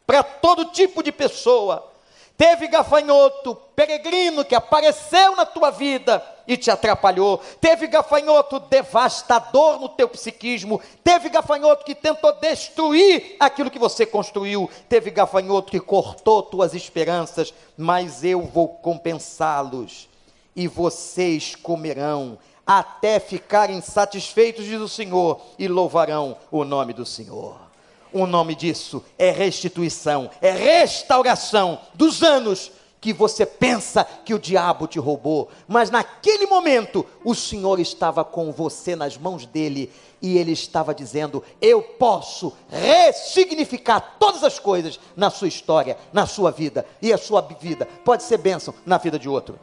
S1: para todo tipo de pessoa. Teve gafanhoto, peregrino que apareceu na tua vida e te atrapalhou. Teve gafanhoto devastador no teu psiquismo. Teve gafanhoto que tentou destruir aquilo que você construiu. Teve gafanhoto que cortou tuas esperanças. Mas eu vou compensá-los e vocês comerão até ficarem satisfeitos, diz o Senhor, e louvarão o nome do Senhor. O nome disso é restituição, é restauração dos anos que você pensa que o diabo te roubou, mas naquele momento o Senhor estava com você nas mãos dele e ele estava dizendo: Eu posso ressignificar todas as coisas na sua história, na sua vida, e a sua vida pode ser bênção na vida de outro.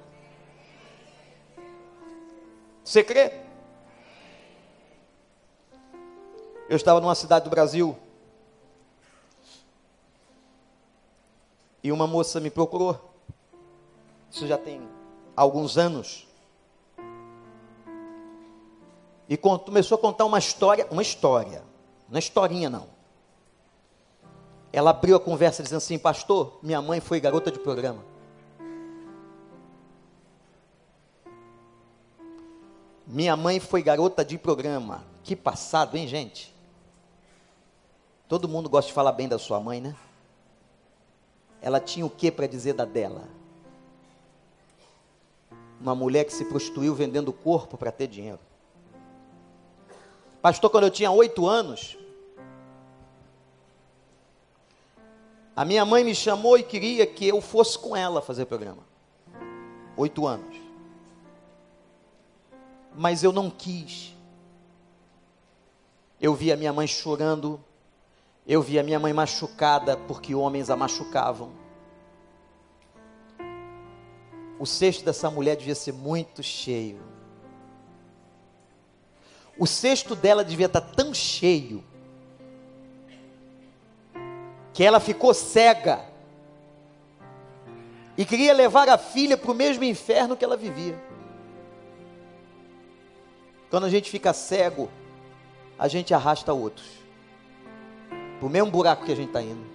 S1: Você crê? Eu estava numa cidade do Brasil E uma moça me procurou. Isso já tem alguns anos. E começou a contar uma história, uma história, não é historinha não. Ela abriu a conversa dizendo assim, pastor, minha mãe foi garota de programa. Minha mãe foi garota de programa. Que passado, hein, gente? Todo mundo gosta de falar bem da sua mãe, né? ela tinha o que para dizer da dela? Uma mulher que se prostituiu vendendo o corpo para ter dinheiro. Pastor, quando eu tinha oito anos, a minha mãe me chamou e queria que eu fosse com ela fazer programa. Oito anos. Mas eu não quis. Eu vi a minha mãe chorando eu vi a minha mãe machucada porque homens a machucavam. O cesto dessa mulher devia ser muito cheio. O cesto dela devia estar tão cheio que ela ficou cega e queria levar a filha para o mesmo inferno que ela vivia. Quando a gente fica cego, a gente arrasta outros para o mesmo buraco que a gente está indo.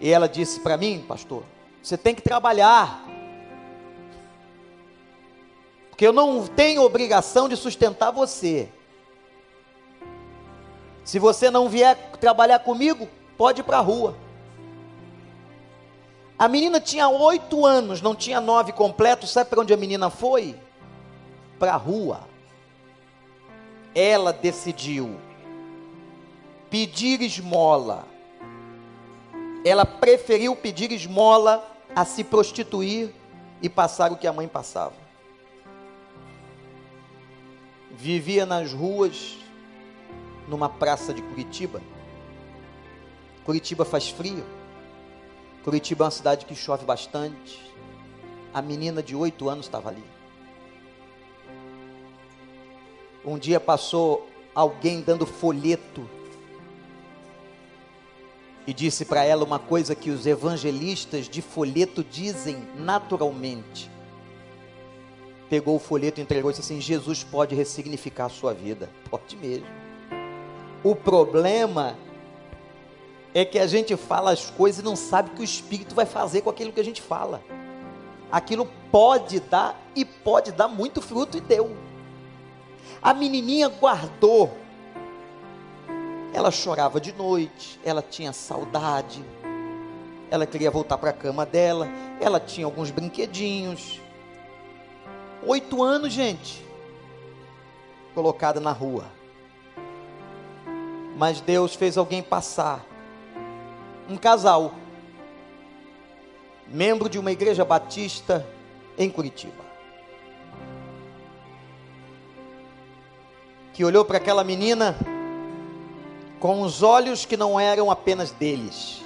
S1: E ela disse para mim, pastor, você tem que trabalhar. Porque eu não tenho obrigação de sustentar você. Se você não vier trabalhar comigo, pode ir para a rua. A menina tinha oito anos, não tinha nove completos. Sabe para onde a menina foi? Para a rua. Ela decidiu pedir esmola. Ela preferiu pedir esmola a se prostituir e passar o que a mãe passava. Vivia nas ruas, numa praça de Curitiba. Curitiba faz frio. Curitiba é uma cidade que chove bastante. A menina de oito anos estava ali. Um dia passou alguém dando folheto e disse para ela uma coisa que os evangelistas de folheto dizem naturalmente. Pegou o folheto e entregou e disse assim: Jesus pode ressignificar a sua vida. Pode mesmo. O problema é que a gente fala as coisas e não sabe o que o Espírito vai fazer com aquilo que a gente fala. Aquilo pode dar e pode dar muito fruto e deu. A menininha guardou ela chorava de noite, ela tinha saudade, ela queria voltar para a cama dela, ela tinha alguns brinquedinhos. Oito anos, gente, colocada na rua. Mas Deus fez alguém passar. Um casal, membro de uma igreja batista em Curitiba, que olhou para aquela menina com os olhos que não eram apenas deles.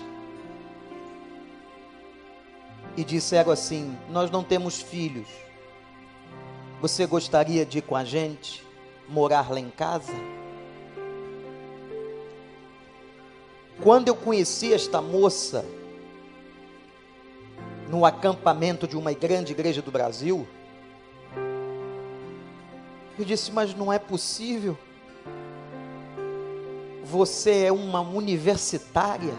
S1: E disseram assim: Nós não temos filhos. Você gostaria de ir com a gente, morar lá em casa? Quando eu conheci esta moça, no acampamento de uma grande igreja do Brasil, eu disse: Mas não é possível você é uma universitária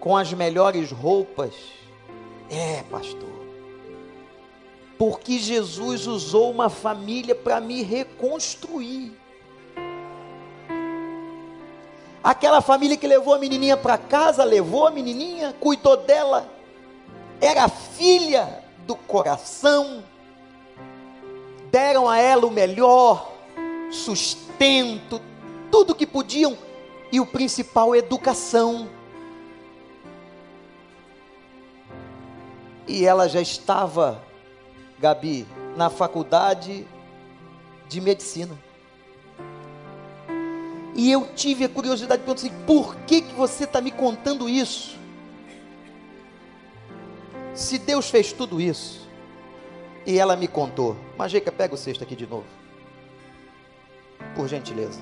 S1: com as melhores roupas. É, pastor. Porque Jesus usou uma família para me reconstruir. Aquela família que levou a menininha para casa, levou a menininha, cuidou dela, era filha do coração, deram a ela o melhor, sustento, tudo que podiam, e o principal, educação. E ela já estava, Gabi, na faculdade de medicina. E eu tive a curiosidade de perguntar assim: por que, que você está me contando isso? Se Deus fez tudo isso, e ela me contou, Magica, pega o cesto aqui de novo, por gentileza.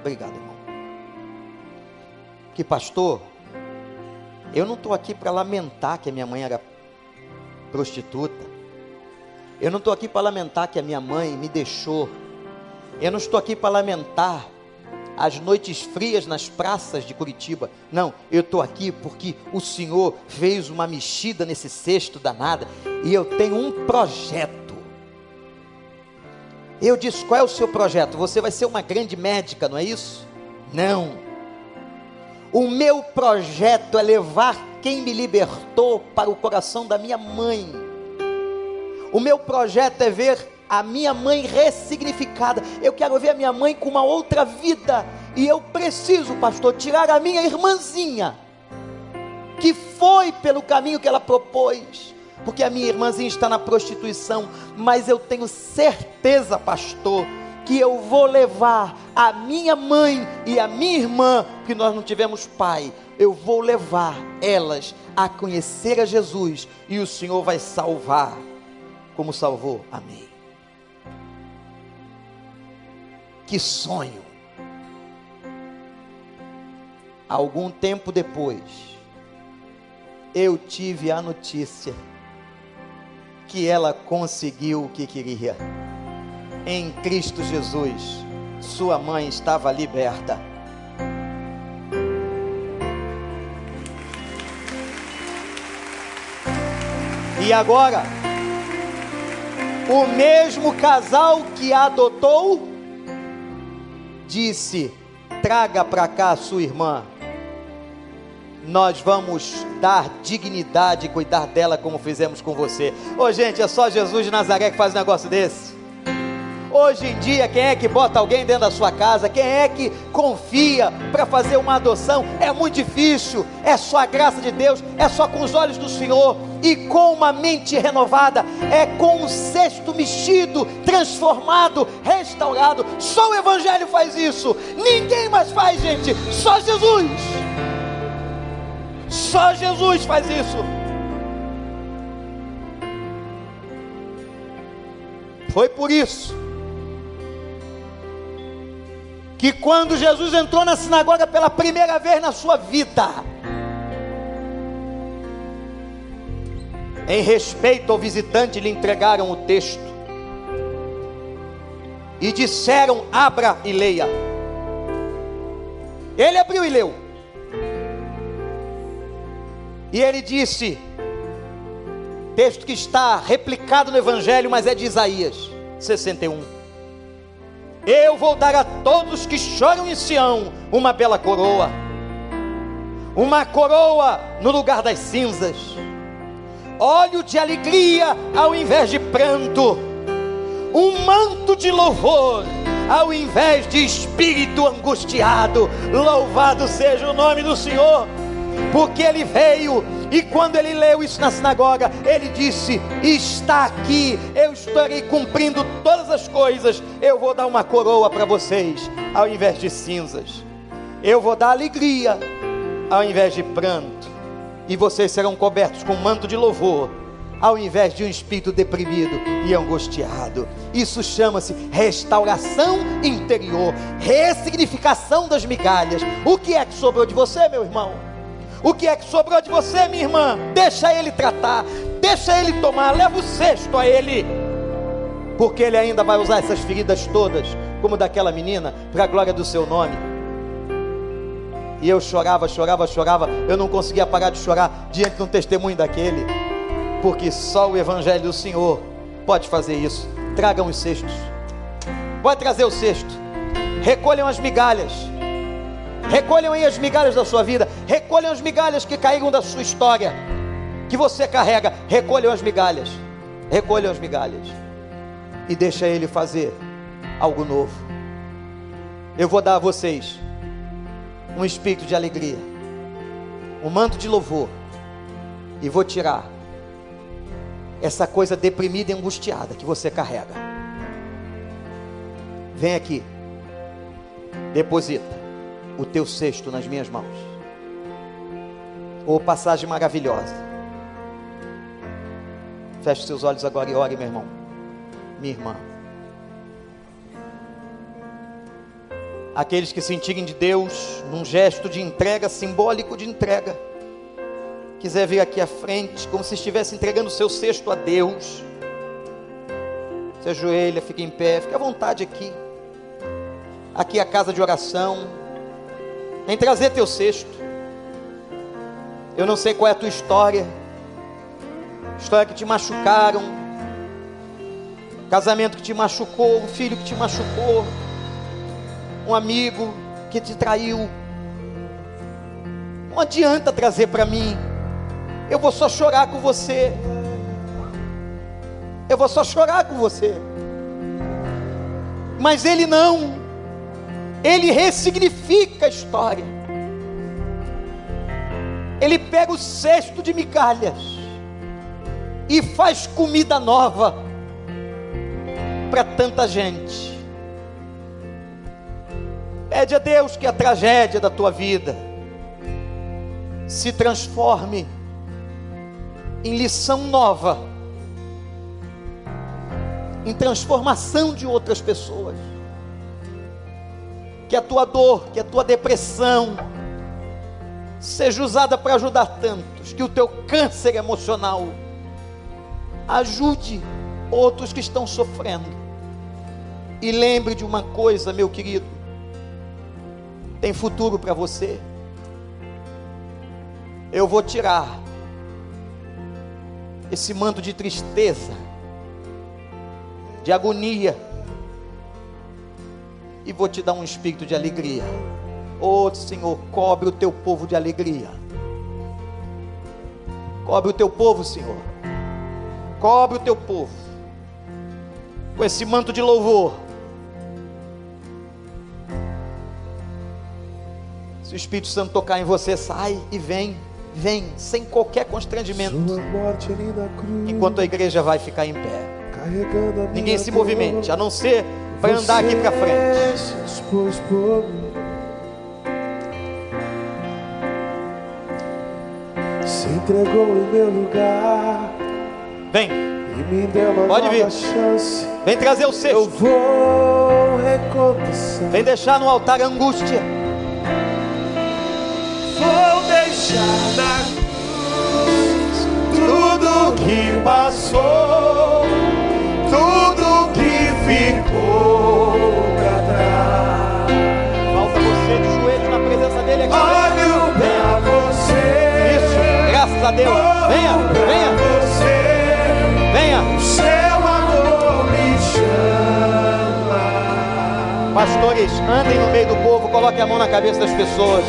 S1: Obrigado, irmão. Que pastor, eu não estou aqui para lamentar que a minha mãe era prostituta. Eu não estou aqui para lamentar que a minha mãe me deixou. Eu não estou aqui para lamentar as noites frias nas praças de Curitiba. Não, eu estou aqui porque o Senhor fez uma mexida nesse cesto danada e eu tenho um projeto. Eu disse: qual é o seu projeto? Você vai ser uma grande médica, não é isso? Não. O meu projeto é levar quem me libertou para o coração da minha mãe. O meu projeto é ver a minha mãe ressignificada. Eu quero ver a minha mãe com uma outra vida. E eu preciso, pastor, tirar a minha irmãzinha, que foi pelo caminho que ela propôs. Porque a minha irmãzinha está na prostituição. Mas eu tenho certeza, pastor, que eu vou levar a minha mãe e a minha irmã, que nós não tivemos pai, eu vou levar elas a conhecer a Jesus e o Senhor vai salvar, como salvou. Amém. Que sonho! Algum tempo depois, eu tive a notícia que ela conseguiu o que queria em Cristo Jesus, sua mãe estava liberta. E agora, o mesmo casal que adotou, disse: traga para cá a sua irmã. Nós vamos dar dignidade e cuidar dela como fizemos com você. Ô gente, é só Jesus de Nazaré que faz um negócio desse. Hoje em dia, quem é que bota alguém dentro da sua casa? Quem é que confia para fazer uma adoção? É muito difícil, é só a graça de Deus, é só com os olhos do Senhor e com uma mente renovada, é com um cesto mexido, transformado, restaurado. Só o Evangelho faz isso, ninguém mais faz, gente, só Jesus. Só Jesus faz isso. Foi por isso que quando Jesus entrou na sinagoga pela primeira vez na sua vida, em respeito ao visitante, lhe entregaram o texto e disseram: Abra e leia. Ele abriu e leu. E ele disse: texto que está replicado no Evangelho, mas é de Isaías 61. Eu vou dar a todos que choram em Sião uma bela coroa, uma coroa no lugar das cinzas, óleo de alegria ao invés de pranto, um manto de louvor ao invés de espírito angustiado. Louvado seja o nome do Senhor, porque ele veio e quando ele leu isso na sinagoga, ele disse: Está aqui, eu estarei cumprindo todas as coisas. Eu vou dar uma coroa para vocês, ao invés de cinzas. Eu vou dar alegria, ao invés de pranto. E vocês serão cobertos com manto de louvor, ao invés de um espírito deprimido e angustiado. Isso chama-se restauração interior, ressignificação das migalhas. O que é que sobrou de você, meu irmão? O que é que sobrou de você, minha irmã? Deixa ele tratar, deixa ele tomar, leva o cesto a ele, porque ele ainda vai usar essas feridas todas como daquela menina, para a glória do seu nome. E eu chorava, chorava, chorava. Eu não conseguia parar de chorar diante de um testemunho daquele. Porque só o Evangelho do Senhor pode fazer isso. Tragam os cestos. Pode trazer o cesto. Recolham as migalhas. Recolham aí as migalhas da sua vida. Recolham as migalhas que caíram da sua história. Que você carrega. Recolham as migalhas. Recolham as migalhas. E deixa Ele fazer algo novo. Eu vou dar a vocês um espírito de alegria, um manto de louvor, e vou tirar essa coisa deprimida e angustiada que você carrega. Vem aqui, deposita o teu cesto nas minhas mãos. Ou oh, passagem maravilhosa. Feche seus olhos agora e ore, meu irmão, minha irmã. aqueles que sentirem de Deus num gesto de entrega, simbólico de entrega. Quiser vir aqui à frente, como se estivesse entregando o seu cesto a Deus. Se ajoelha, fica em pé, fica à vontade aqui. Aqui é a casa de oração. Vem trazer teu cesto. Eu não sei qual é a tua história. História que te machucaram. Casamento que te machucou, um filho que te machucou um amigo que te traiu. Não adianta trazer para mim. Eu vou só chorar com você. Eu vou só chorar com você. Mas ele não. Ele ressignifica a história. Ele pega o cesto de migalhas e faz comida nova para tanta gente. Pede a Deus que a tragédia da tua vida se transforme em lição nova, em transformação de outras pessoas. Que a tua dor, que a tua depressão seja usada para ajudar tantos, que o teu câncer emocional ajude outros que estão sofrendo. E lembre de uma coisa, meu querido, tem futuro para você. Eu vou tirar esse manto de tristeza, de agonia, e vou te dar um espírito de alegria. Oh Senhor, cobre o teu povo de alegria. Cobre o teu povo, Senhor. Cobre o teu povo com esse manto de louvor Se o Espírito Santo tocar em você, sai e vem, vem, sem qualquer constrangimento. Enquanto a igreja vai ficar em pé. Ninguém se movimente, a não ser para andar aqui para frente.
S2: Se entregou em meu lugar.
S1: Vem. Pode vir.
S2: Chance.
S1: Vem trazer o cesto.
S2: Eu vou recomeçar.
S1: Vem deixar no altar a angústia
S2: vou deixar na cruz tudo que passou, tudo que ficou
S1: a Deus. Venha, venha. Venha.
S2: O seu amor me chama.
S1: Pastores, andem no meio do povo, coloquem a mão na cabeça das pessoas.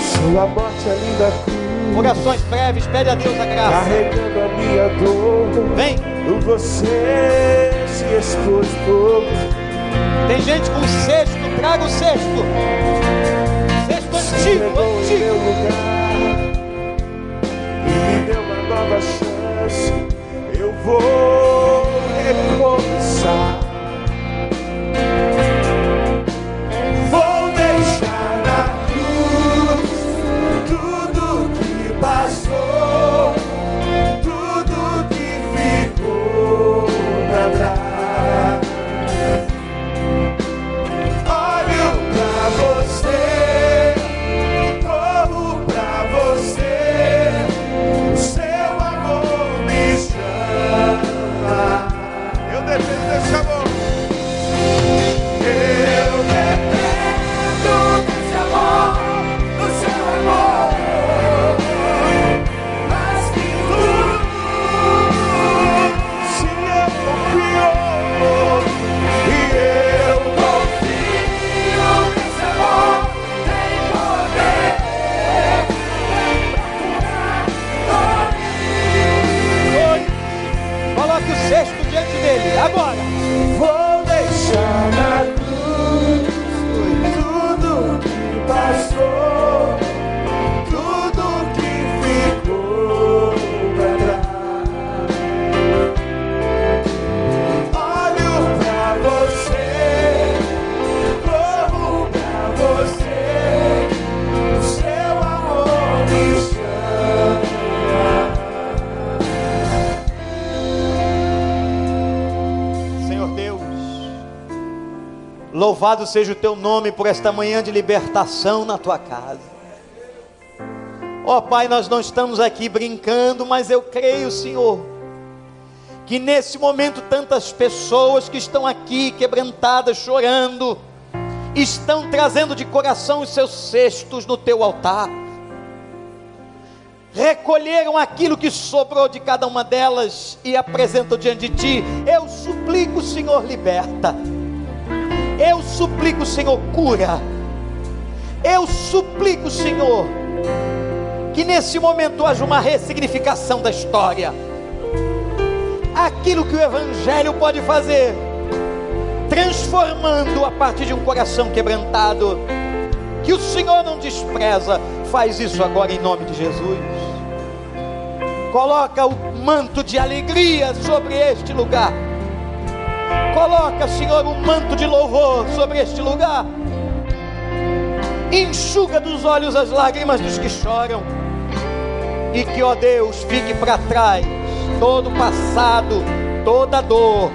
S2: Sua morte ali da cruz.
S1: Orações breves, pede a Deus a graça.
S2: Carregando a minha dor.
S1: Vem.
S2: Você se expôs.
S1: Tem gente com cesto, traga o cesto. Cesto antigo, antigo.
S2: E me deu uma nova chance. Eu vou recomeçar.
S1: Louvado seja o teu nome por esta manhã de libertação na tua casa. Ó oh, Pai, nós não estamos aqui brincando, mas eu creio, Senhor, que nesse momento tantas pessoas que estão aqui quebrantadas, chorando, estão trazendo de coração os seus cestos no teu altar. Recolheram aquilo que sobrou de cada uma delas e apresentam diante de ti. Eu suplico, Senhor, liberta. Eu suplico, Senhor, cura. Eu suplico, Senhor, que nesse momento haja uma ressignificação da história. Aquilo que o Evangelho pode fazer, transformando a partir de um coração quebrantado, que o Senhor não despreza, faz isso agora em nome de Jesus. Coloca o manto de alegria sobre este lugar. Coloca, Senhor, um manto de louvor sobre este lugar. Enxuga dos olhos as lágrimas dos que choram e que, ó Deus, fique para trás todo o passado, toda dor.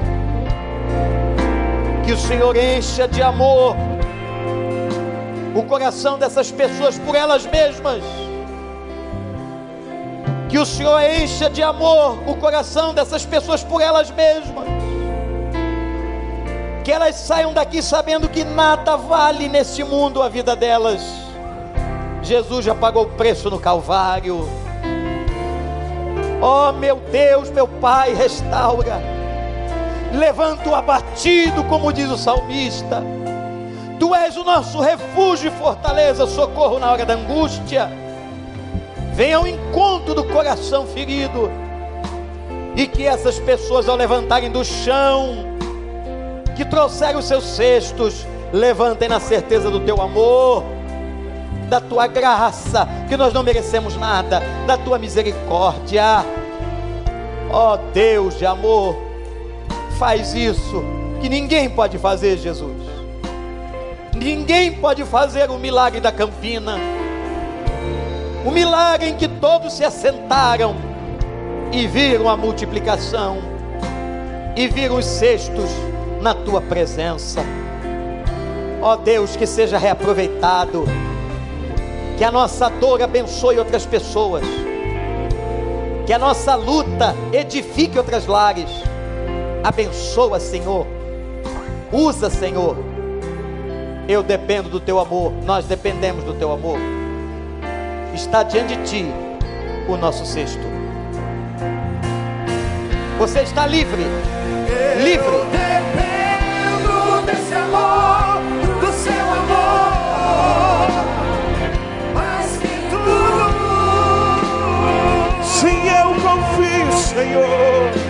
S1: Que o Senhor encha de amor o coração dessas pessoas por elas mesmas. Que o Senhor encha de amor o coração dessas pessoas por elas mesmas. Que elas saiam daqui sabendo que nada vale nesse mundo a vida delas. Jesus já pagou o preço no Calvário. Oh meu Deus, meu Pai, restaura. Levanta o abatido, como diz o salmista. Tu és o nosso refúgio e fortaleza, socorro na hora da angústia. Venha ao encontro do coração ferido. E que essas pessoas, ao levantarem do chão, que trouxeram os seus cestos, levantem na certeza do teu amor da tua graça, que nós não merecemos nada, da tua misericórdia. Ó oh, Deus de amor, faz isso que ninguém pode fazer, Jesus. Ninguém pode fazer o milagre da campina. O milagre em que todos se assentaram e viram a multiplicação e viram os cestos na tua presença. Ó oh Deus, que seja reaproveitado que a nossa dor abençoe outras pessoas. Que a nossa luta edifique outras lares. Abençoa, Senhor. Usa, Senhor. Eu dependo do teu amor. Nós dependemos do teu amor. Está diante de ti o nosso cesto. Você está livre. Livre Senhor.